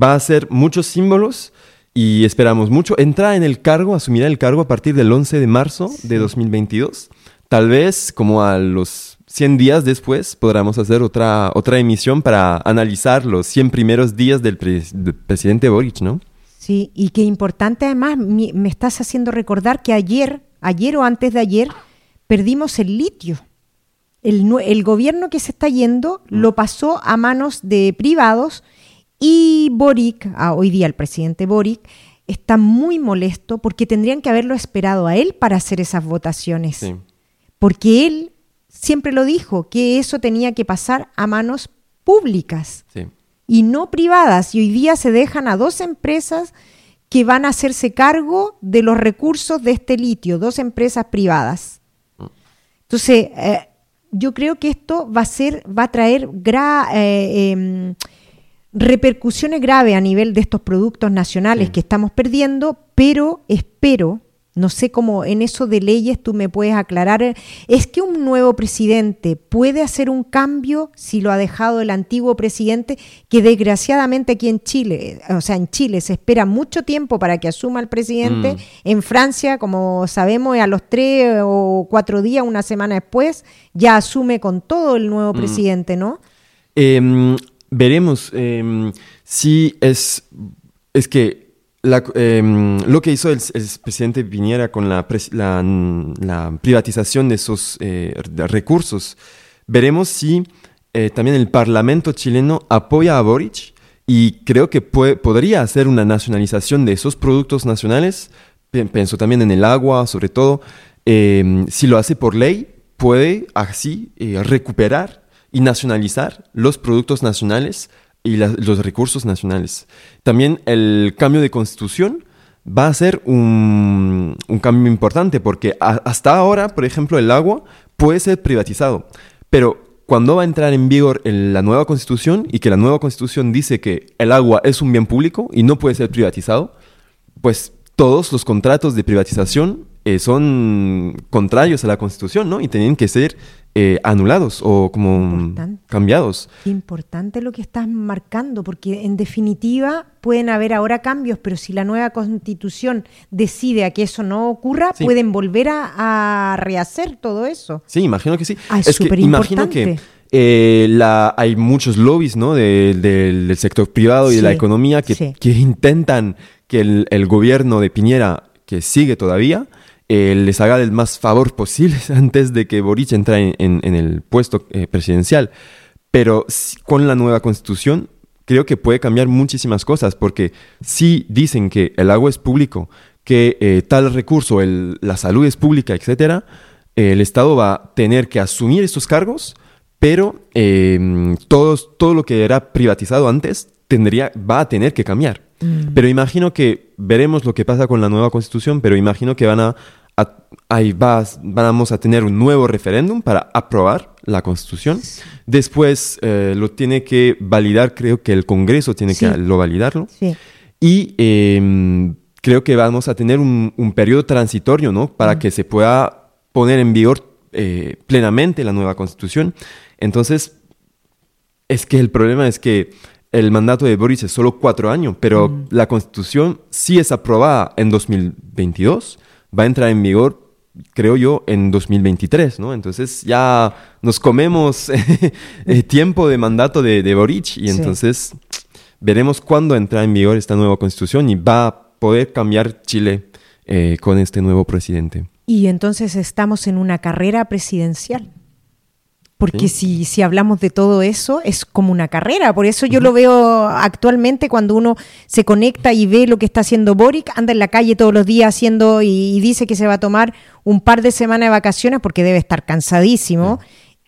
S3: va a ser muchos símbolos y esperamos mucho. Entra en el cargo, asumirá el cargo a partir del 11 de marzo de 2022. Tal vez como a los 100 días después podremos hacer otra, otra emisión para analizar los 100 primeros días del, presidente Boric, ¿no?
S2: Sí, y qué importante además, me estás haciendo recordar que ayer, ayer o antes de ayer, perdimos el litio. El, el gobierno que se está yendo mm. lo pasó a manos de privados y Boric, ah, hoy día el presidente Boric, está muy molesto porque tendrían que haberlo esperado a él para hacer esas votaciones. Sí. Porque él siempre lo dijo, que eso tenía que pasar a manos públicas y no privadas. Y hoy día se dejan a dos empresas que van a hacerse cargo de los recursos de este litio, dos empresas privadas. Mm. Entonces, eh, yo creo que esto va a ser, va a traer eh, em, repercusiones graves a nivel de estos productos nacionales que estamos perdiendo, pero espero no sé cómo en eso de leyes tú me puedes aclarar. ¿Es que un nuevo presidente puede hacer un cambio si lo ha dejado el antiguo presidente, que desgraciadamente aquí en Chile, o sea, en Chile se espera mucho tiempo para que asuma el presidente. Mm. En Francia, como sabemos, a los tres o cuatro días, una semana después, ya asume con todo el nuevo mm. presidente, ¿no?
S3: Em, veremos em, si es... Es que Em, lo que hizo el, presidente Piñera con la, privatización de esos eh, recursos, veremos si eh, también el Parlamento chileno apoya a Boric y creo que podría hacer una nacionalización de esos productos nacionales. Pienso también en el agua, sobre todo. Em, si lo hace por ley, puede así eh, recuperar y nacionalizar los productos nacionales y los recursos nacionales. También el cambio de constitución va a ser un, un cambio importante porque hasta ahora, por ejemplo, el agua puede ser privatizado, pero cuando va a entrar en vigor la nueva constitución y que la nueva constitución dice que el agua es un bien público y no puede ser privatizado, pues todos los contratos de privatización eh, son contrarios a la constitución, ¿no? Y tienen que ser eh, anulados o como cambiados.
S2: Importante lo que estás marcando, porque en definitiva pueden haber ahora cambios, pero si la nueva constitución decide a que eso no ocurra, pueden volver a, rehacer todo eso.
S3: Sí, imagino que sí.
S2: Ah, es, que imagino que
S3: eh, la, hay muchos lobbies ¿no? del sector privado y de la economía que, que intentan que el, el, gobierno de Piñera, que sigue todavía, eh, les haga el más favor posible [LAUGHS] antes de que Boric entre en, el puesto eh, presidencial. Pero con la nueva constitución creo que puede cambiar muchísimas cosas, porque si dicen que el agua es público, que eh, tal recurso, la salud es pública, etc., el Estado va a tener que asumir estos cargos, pero todo lo que era privatizado antes tendría, va a tener que cambiar. Mm. Pero imagino que veremos lo que pasa con la nueva constitución, pero imagino que van a ahí vas, vamos a tener un nuevo referéndum para aprobar la constitución. Después eh, lo tiene que validar, creo que el Congreso tiene que lo validarlo. Y em, creo que vamos a tener un, periodo transitorio, ¿no? Para que se pueda poner en vigor eh, plenamente la nueva constitución. Entonces, es que el problema es que el mandato de Boris es solo cuatro años, pero la constitución sí es aprobada en 2022 va a entrar en vigor, creo yo, en 2023, ¿no? Entonces ya nos comemos [LAUGHS] el tiempo de mandato de, de Boric y entonces veremos cuándo entra en vigor esta nueva constitución y va a poder cambiar Chile eh, con este nuevo presidente.
S2: Y entonces estamos en una carrera presidencial. Porque si, si hablamos de todo eso, es como una carrera. Por eso yo lo veo actualmente cuando uno se conecta y ve lo que está haciendo Boric, anda en la calle todos los días haciendo y, dice que se va a tomar un par de semanas de vacaciones porque debe estar cansadísimo.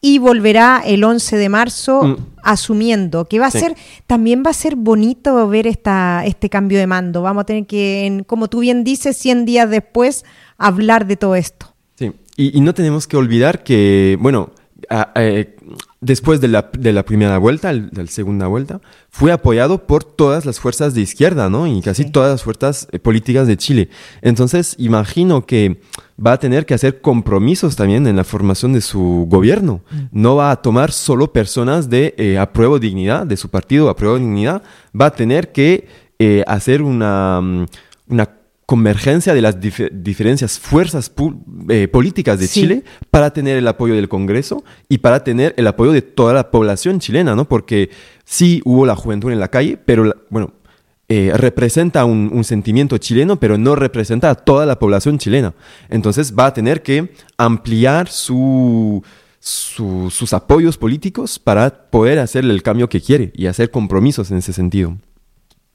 S2: Y volverá el 11 de marzo
S3: Mm.
S2: asumiendo que va a
S3: Sí.
S2: ser, también va a ser bonito ver esta, este cambio de mando. Vamos a tener que, en- como tú bien dices, 100 días después, hablar de todo esto.
S3: Sí, y, y no tenemos que olvidar que, bueno, a- eh, después de la, de la primera vuelta, el- de la segunda vuelta, fue apoyado por todas las fuerzas de izquierda, ¿no? Y casi todas las fuerzas eh, políticas de Chile. Entonces, imagino que va a tener que hacer compromisos también en la formación de su gobierno. No va a tomar solo personas de eh, apruebo dignidad, de su partido apruebo dignidad, va a tener que eh, hacer una, mm, una convergencia de las dif- diferencias fuerzas eh, políticas de
S2: Sí.
S3: Chile para tener el apoyo del Congreso y para tener el apoyo de toda la población chilena, ¿no? Porque sí hubo la juventud en la calle, pero la- bueno, eh, representa un, un sentimiento chileno, pero no representa a toda la población chilena. Entonces va a tener que ampliar su, su- sus apoyos políticos para poder hacerle el cambio que quiere y hacer compromisos en ese sentido.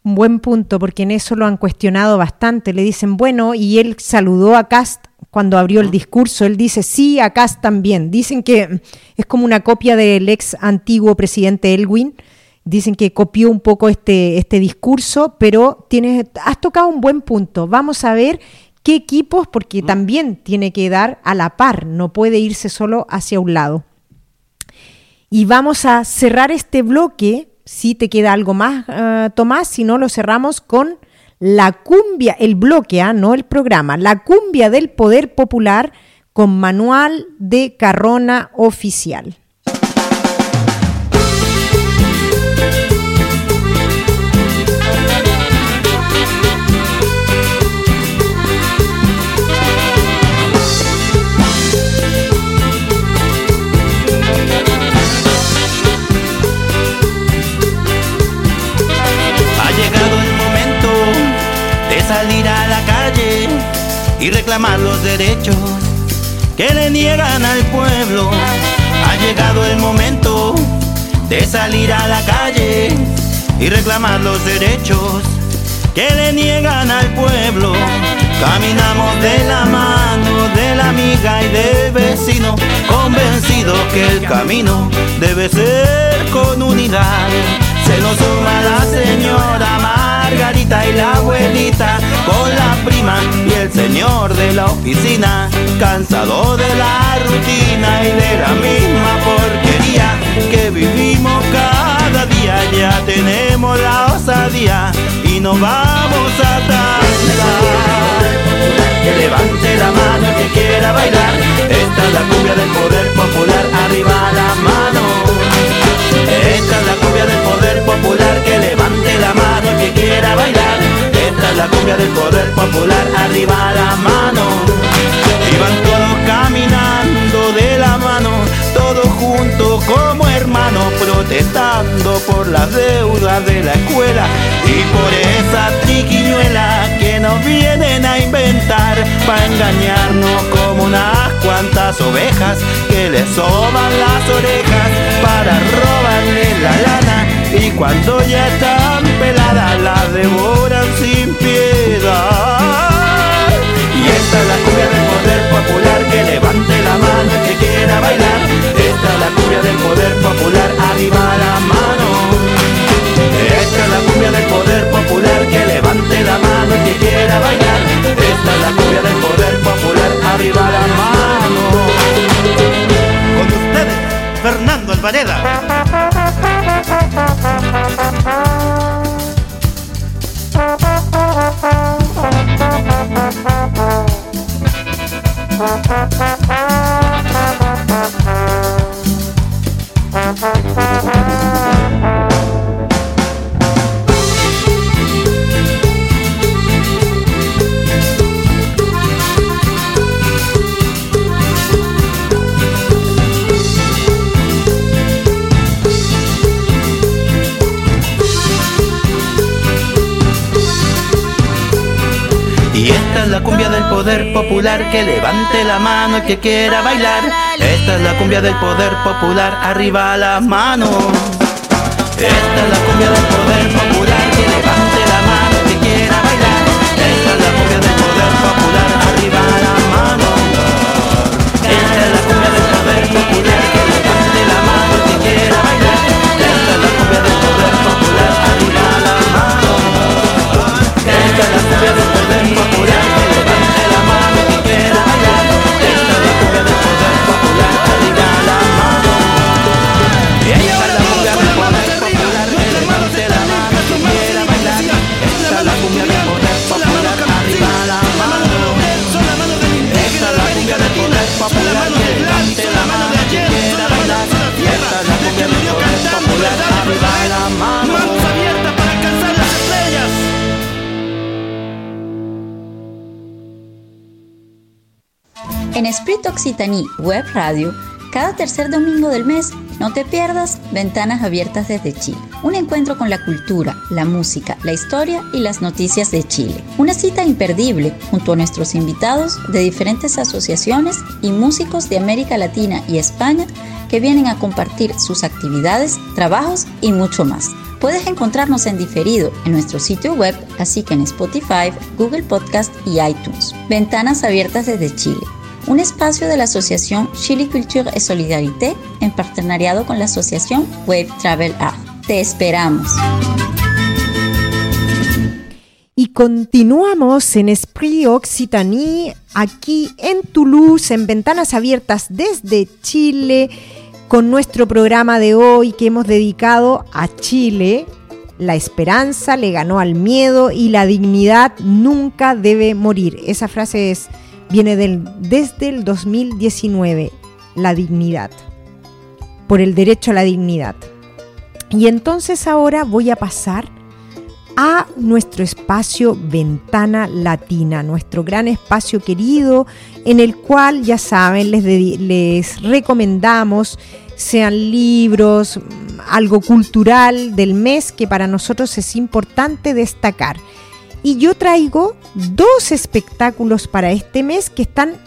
S2: Un buen punto, porque en eso lo han cuestionado bastante. Le dicen, bueno, y él saludó a Cast cuando abrió el discurso. Él dice, sí, a Cast también. Dicen que es como una copia del ex antiguo presidente Elwin. Dicen que copió un poco este, este discurso, pero tienes, has tocado un buen punto. Vamos a ver qué equipos, porque también tiene que dar a la par, no puede irse solo hacia un lado. Y vamos a cerrar este bloque, si te queda algo más, eh, Tomás, si no lo cerramos con la cumbia, el bloque, ah, no el programa, la cumbia del poder popular con manual de Carrona oficial.
S11: Y reclamar los derechos que le niegan al pueblo. Ha llegado el momento de salir a la calle y reclamar los derechos que le niegan al pueblo. Caminamos de la mano de la amiga y del vecino, convencidos que el camino debe ser con unidad. Se nos suma la señora Margarita y la abuelita con la prima y el señor de la oficina, cansado de la rutina y de la misma porquería que vivimos cada día. Ya tenemos la osadía y nos vamos a danzar. Que levante la mano que quiera bailar. Esta es la cumbia del poder popular, arriba la mano. Cumbia del poder popular, que levante la mano el que quiera bailar. Esta es la cumbia del poder popular, arriba la mano. Iban todos caminando de la mano, todos juntos como protestando por las deudas de la escuela y por esa triquiñuela que nos vienen a inventar para engañarnos como unas cuantas ovejas que le soban las orejas para robarle la lana y cuando ya están peladas las devoran sin piedad. Y esta es la cumbia del poder popular que levante la mano el que quiera bailar la cumbia del poder popular, arriba la mano. Esta es la cumbia del poder popular, que levante la mano el que quiera bailar. Esta es la cumbia del poder popular, arriba la mano. Con ustedes, Fernando Alvareda. [LAUGHS] esta es la cumbia del poder popular, que levante la mano el que quiera bailar. Esta es la cumbia del poder popular, arriba las manos. Esta es la cumbia del poder popular, que levante la mano el que quiera bailar. Esta es la cumbia del poder popular, arriba las manos. Esta es la cumbia del poder popular, arriba las manos. Manos
S12: abiertas para alcanzar las estrellas.
S1: En Esprit Occitanie Web Radio, cada tercer domingo del mes, no te pierdas Ventanas Abiertas desde Chile. Un encuentro con la cultura, la música, la historia y las noticias de Chile. Una cita imperdible junto a nuestros invitados de diferentes asociaciones y músicos de América Latina y España que vienen a compartir sus actividades, trabajos y mucho más. Puedes encontrarnos en diferido en nuestro sitio web, así que en Spotify, Google Podcast y iTunes. Ventanas Abiertas desde Chile un espacio de la asociación Chile Culture et Solidarité en partenariado con la asociación Wave Travel Art. Te esperamos.
S2: Y continuamos en Esprit Occitanie, aquí en Toulouse, en Ventanas Abiertas desde Chile, con nuestro programa de hoy que hemos dedicado a Chile. La esperanza le ganó al miedo y la dignidad nunca debe morir. Esa frase es viene desde el 2019, la dignidad, por el derecho a la dignidad. Y entonces ahora voy a pasar a nuestro espacio Ventana Latina, nuestro gran espacio querido, en el cual, ya saben, les, les recomendamos sean libros, algo cultural del mes que para nosotros es importante destacar. Y yo traigo dos espectáculos para este mes que están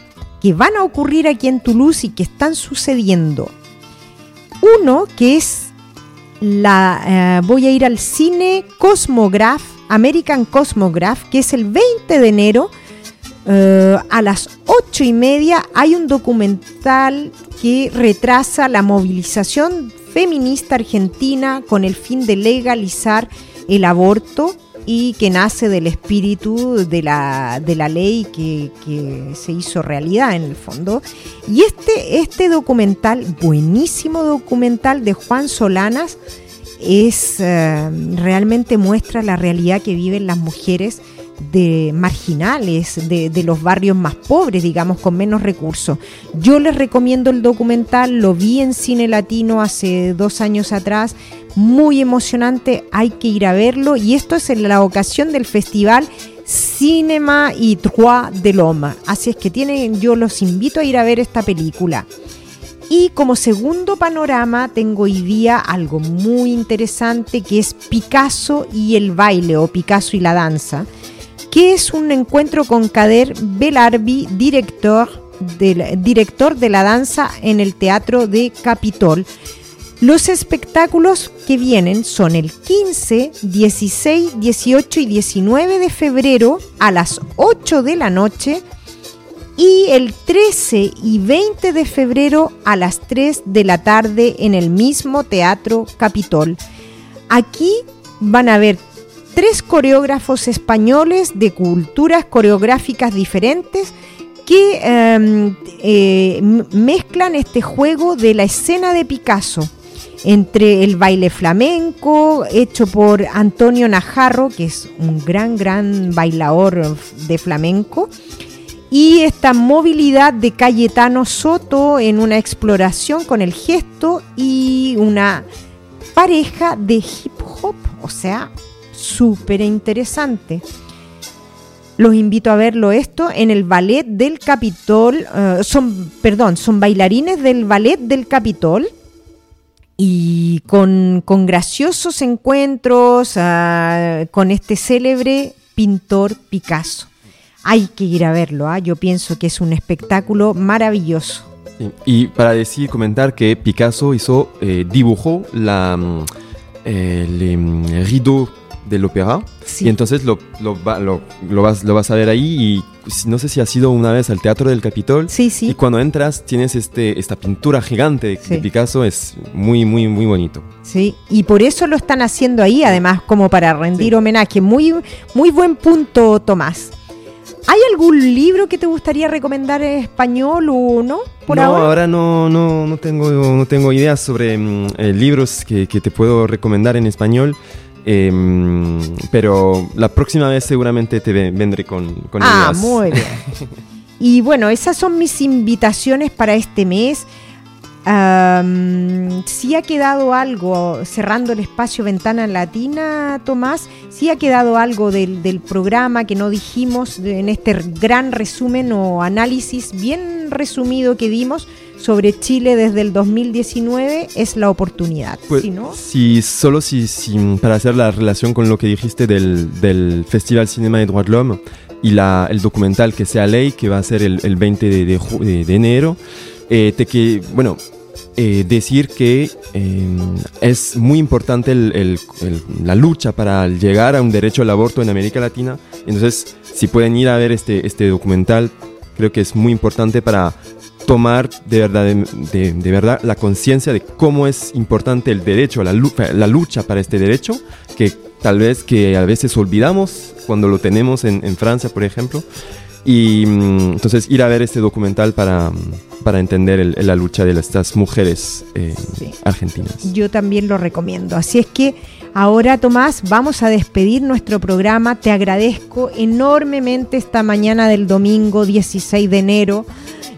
S2: que van a ocurrir aquí en Toulouse y que están sucediendo. Uno que es la eh, voy a ir al cine Cosmograph, American Cosmograph, que es el 20 de enero eh, a las 8 y media. Hay un documental que retrasa la movilización feminista argentina con el fin de legalizar el aborto y que nace del espíritu de la, de la ley que, que, se hizo realidad en el fondo. Y este, este documental, buenísimo documental de Juan Solanas, es eh, realmente muestra la realidad que viven las mujeres de marginales, de, de, los barrios más pobres, digamos, con menos recursos. Yo les recomiendo el documental, lo vi en Cine Latino hace dos años atrás, muy emocionante, hay que ir a verlo y esto es en la ocasión del festival Cinema y Trois de Loma. Así es que tienen, yo los invito a ir a ver esta película. Y como segundo panorama tengo hoy día algo muy interesante que es Picasso y el baile o Picasso y la danza, que es un encuentro con Kader Belarbi, director, del, director de la danza en el Teatro de Capitol. Los espectáculos que vienen son el 15, 16, 18 y 19 de febrero a las 8 de la noche y el 13 y 20 de febrero a las 3 de la tarde en el mismo Teatro Capitol. Aquí van a ver tres coreógrafos españoles de culturas coreográficas diferentes que eh, eh, mezclan este juego de la escena de Picasso entre el baile flamenco hecho por Antonio Najarro, que es un gran, gran bailador de flamenco, y esta movilidad de Cayetano Soto en una exploración con el gesto y una pareja de hip hop, o sea, súper interesante. Los invito a verlo esto en el ballet del Capitol, uh, son, perdón, son bailarines del ballet del Capitol y con, con graciosos encuentros uh, con este célebre pintor Picasso. hay que ir a verlo. ¿ah? Yo pienso que es un espectáculo maravilloso.
S3: Y para decir, comentar que Picasso hizo, eh, dibujó la, mm, el em, rideau del ópera y entonces lo, lo, lo- lo vas, lo vas a ver ahí y no sé si has ido una vez al Teatro del Capitol
S2: Sí, sí.
S3: y cuando entras tienes este, esta pintura gigante de, de Picasso, es muy, muy, muy bonito.
S2: Sí, y por eso lo están haciendo ahí, además como para rendir homenaje. Muy, muy buen punto, Tomás. ¿Hay algún libro que te gustaría recomendar en español o no? Por
S3: no,
S2: ahora.
S3: no, no, no, tengo, no tengo ideas sobre mm, eh, libros que, que te puedo recomendar en español. Em, pero la próxima vez seguramente te ve- vendré con, con
S2: Ah,
S3: ideas.
S2: muy bien. [LAUGHS] Y bueno, esas son mis invitaciones para este mes. Si ha quedado algo, cerrando el espacio Ventana Latina, Tomás, si ha quedado algo del, del programa que no dijimos en este gran resumen o análisis bien resumido que dimos sobre Chile desde el 2019, es la oportunidad.
S3: Pues,
S2: si no,
S3: si, solo si, si, para hacer la relación con lo que dijiste del, del Festival Cinema de Droits de l'Homme y la, el documental que sea ley, que va a ser el, el 20 de, de- de enero, eh, te que, bueno, eh, decir que eh, es muy importante el- el- el- la lucha para llegar a un derecho al aborto en América Latina. Entonces, si pueden ir a ver este, este documental, creo que es muy importante para tomar de verdad, de, de- verdad la conciencia de cómo es importante el derecho, la, la lucha para este derecho, que tal vez que a veces olvidamos cuando lo tenemos en, en Francia, por ejemplo. Y mm, entonces ir a ver este documental para, mm, para entender el- la lucha de estas mujeres eh, argentinas.
S2: yo también lo recomiendo. Así es que ahora, Tomás, vamos a despedir nuestro programa. Te agradezco enormemente esta mañana del domingo 16 de enero.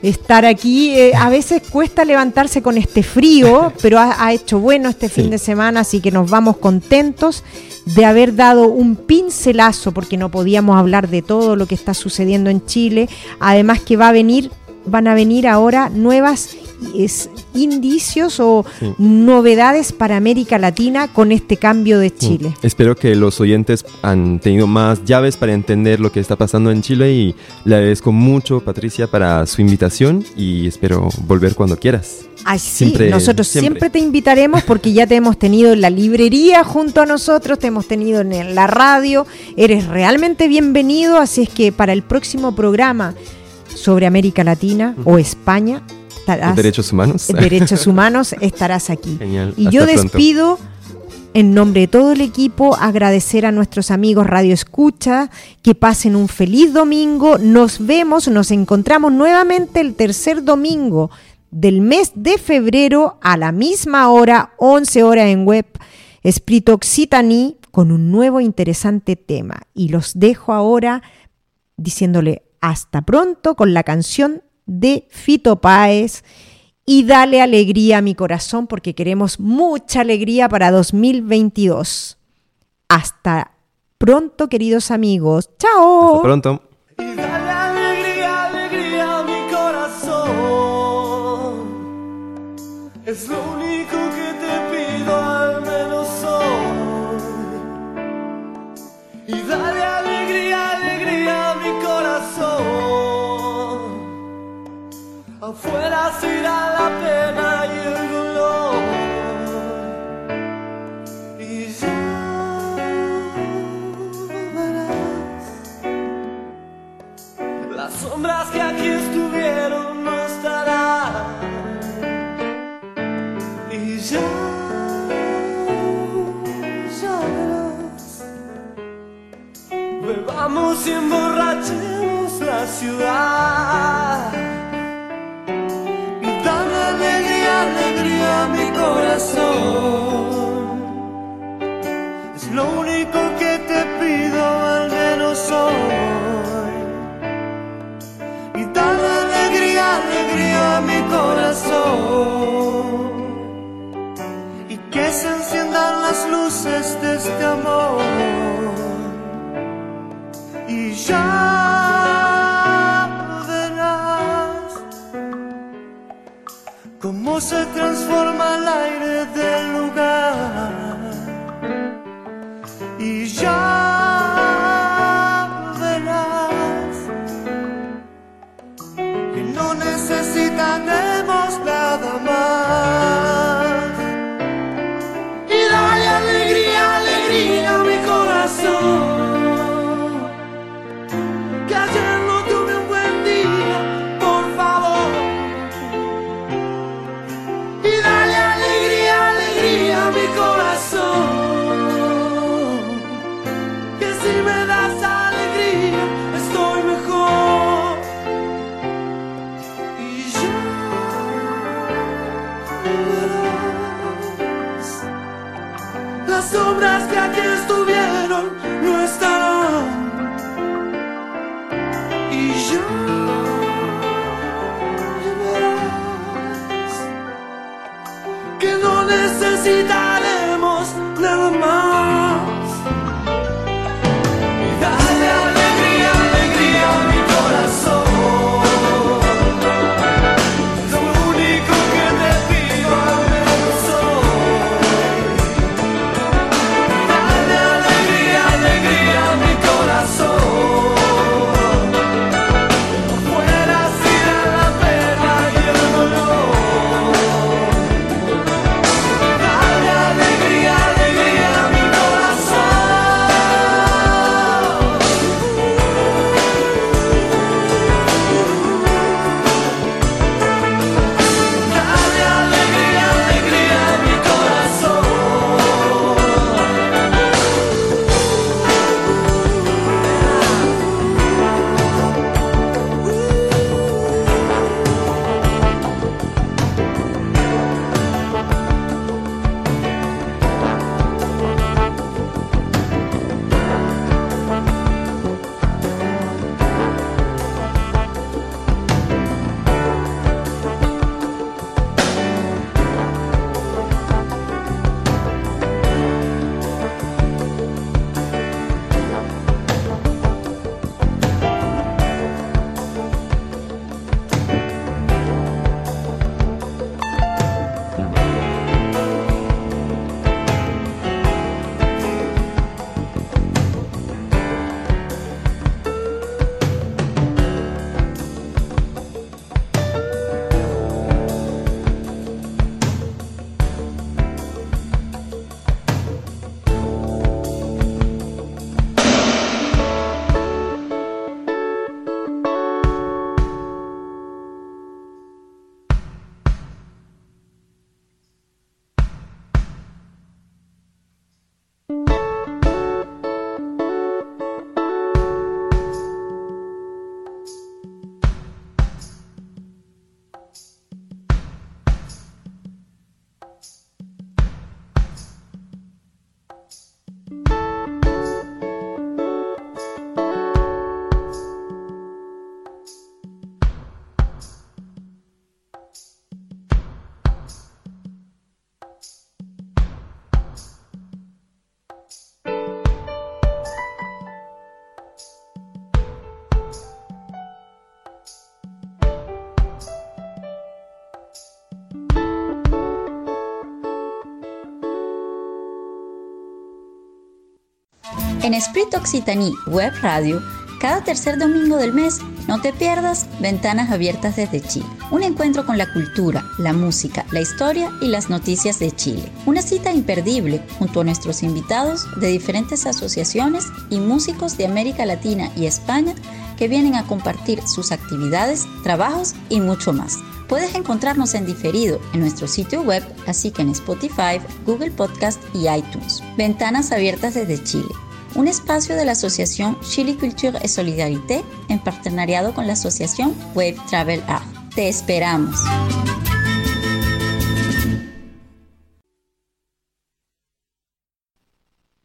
S2: Estar aquí, Eh, a veces cuesta levantarse con este frío, [LAUGHS] pero ha, ha hecho bueno este fin de semana, así que nos vamos contentos de haber dado un pincelazo, porque no podíamos hablar de todo lo que está sucediendo en Chile. Además que va a venir, van a venir ahora nuevas es, indicios o
S3: Sí.
S2: novedades para América Latina con este cambio de Chile.
S3: Mm. Espero que los oyentes han tenido más llaves para entender lo que está pasando en Chile y le agradezco mucho, Patricia, para su invitación y espero volver cuando quieras.
S2: Ay, sí,
S3: Siempre-
S2: nosotros siempre.
S3: siempre.
S2: te invitaremos porque ya te hemos tenido en la librería junto a nosotros, te hemos tenido en la radio, eres realmente bienvenido, así es que para el próximo programa sobre América Latina o España, estarás-
S3: derechos humanos. [LAUGHS]
S2: derechos humanos, estarás aquí.
S3: Genial.
S2: Y
S3: Hasta
S2: yo
S3: pronto.
S2: despido en nombre de todo el equipo, agradecer a nuestros amigos Radio Escucha, que pasen un feliz domingo. Nos vemos, nos encontramos nuevamente el tercer domingo del mes de febrero a la misma hora, 11 horas en web, Esprit Occitanie, con un nuevo interesante tema. Y los dejo ahora diciéndole hasta pronto con la canción de Fito Páez y dale alegría a mi corazón porque queremos mucha alegría para 2022. Hasta pronto, queridos amigos. Chao.
S3: Hasta pronto.
S6: Dale alegría, alegría a mi corazón. Es lo Afuera se irá la pena y el dolor. Y ya verás. Las sombras que aquí estuvieron no estarán. Y ya, ya verás. Bebamos y emborrachemos la ciudad. Corazón. Es lo único que te pido, al menos hoy. Y dale alegría, alegría a mi corazón. Y que se enciendan las luces de este amor. Y ya se transforma el aire del lugar. Y ya verás que no necesitaremos nada más. Ya que estuvieron no estarán. Y ya verás que no necesitaremos
S1: En Esprit Occitanie Web Radio, cada tercer domingo del mes, no te pierdas Ventanas Abiertas desde Chile. Un encuentro con la cultura, la música, la historia y las noticias de Chile. Una cita imperdible junto a nuestros invitados de diferentes asociaciones y músicos de América Latina y España que vienen a compartir sus actividades, trabajos y mucho más. Puedes encontrarnos en diferido en nuestro sitio web, así que en Spotify, Google Podcast y iTunes. Ventanas Abiertas desde Chile un espacio de la Asociación Chile Culture et Solidarité en partenariado con la Asociación Wave Travel Art. Te esperamos.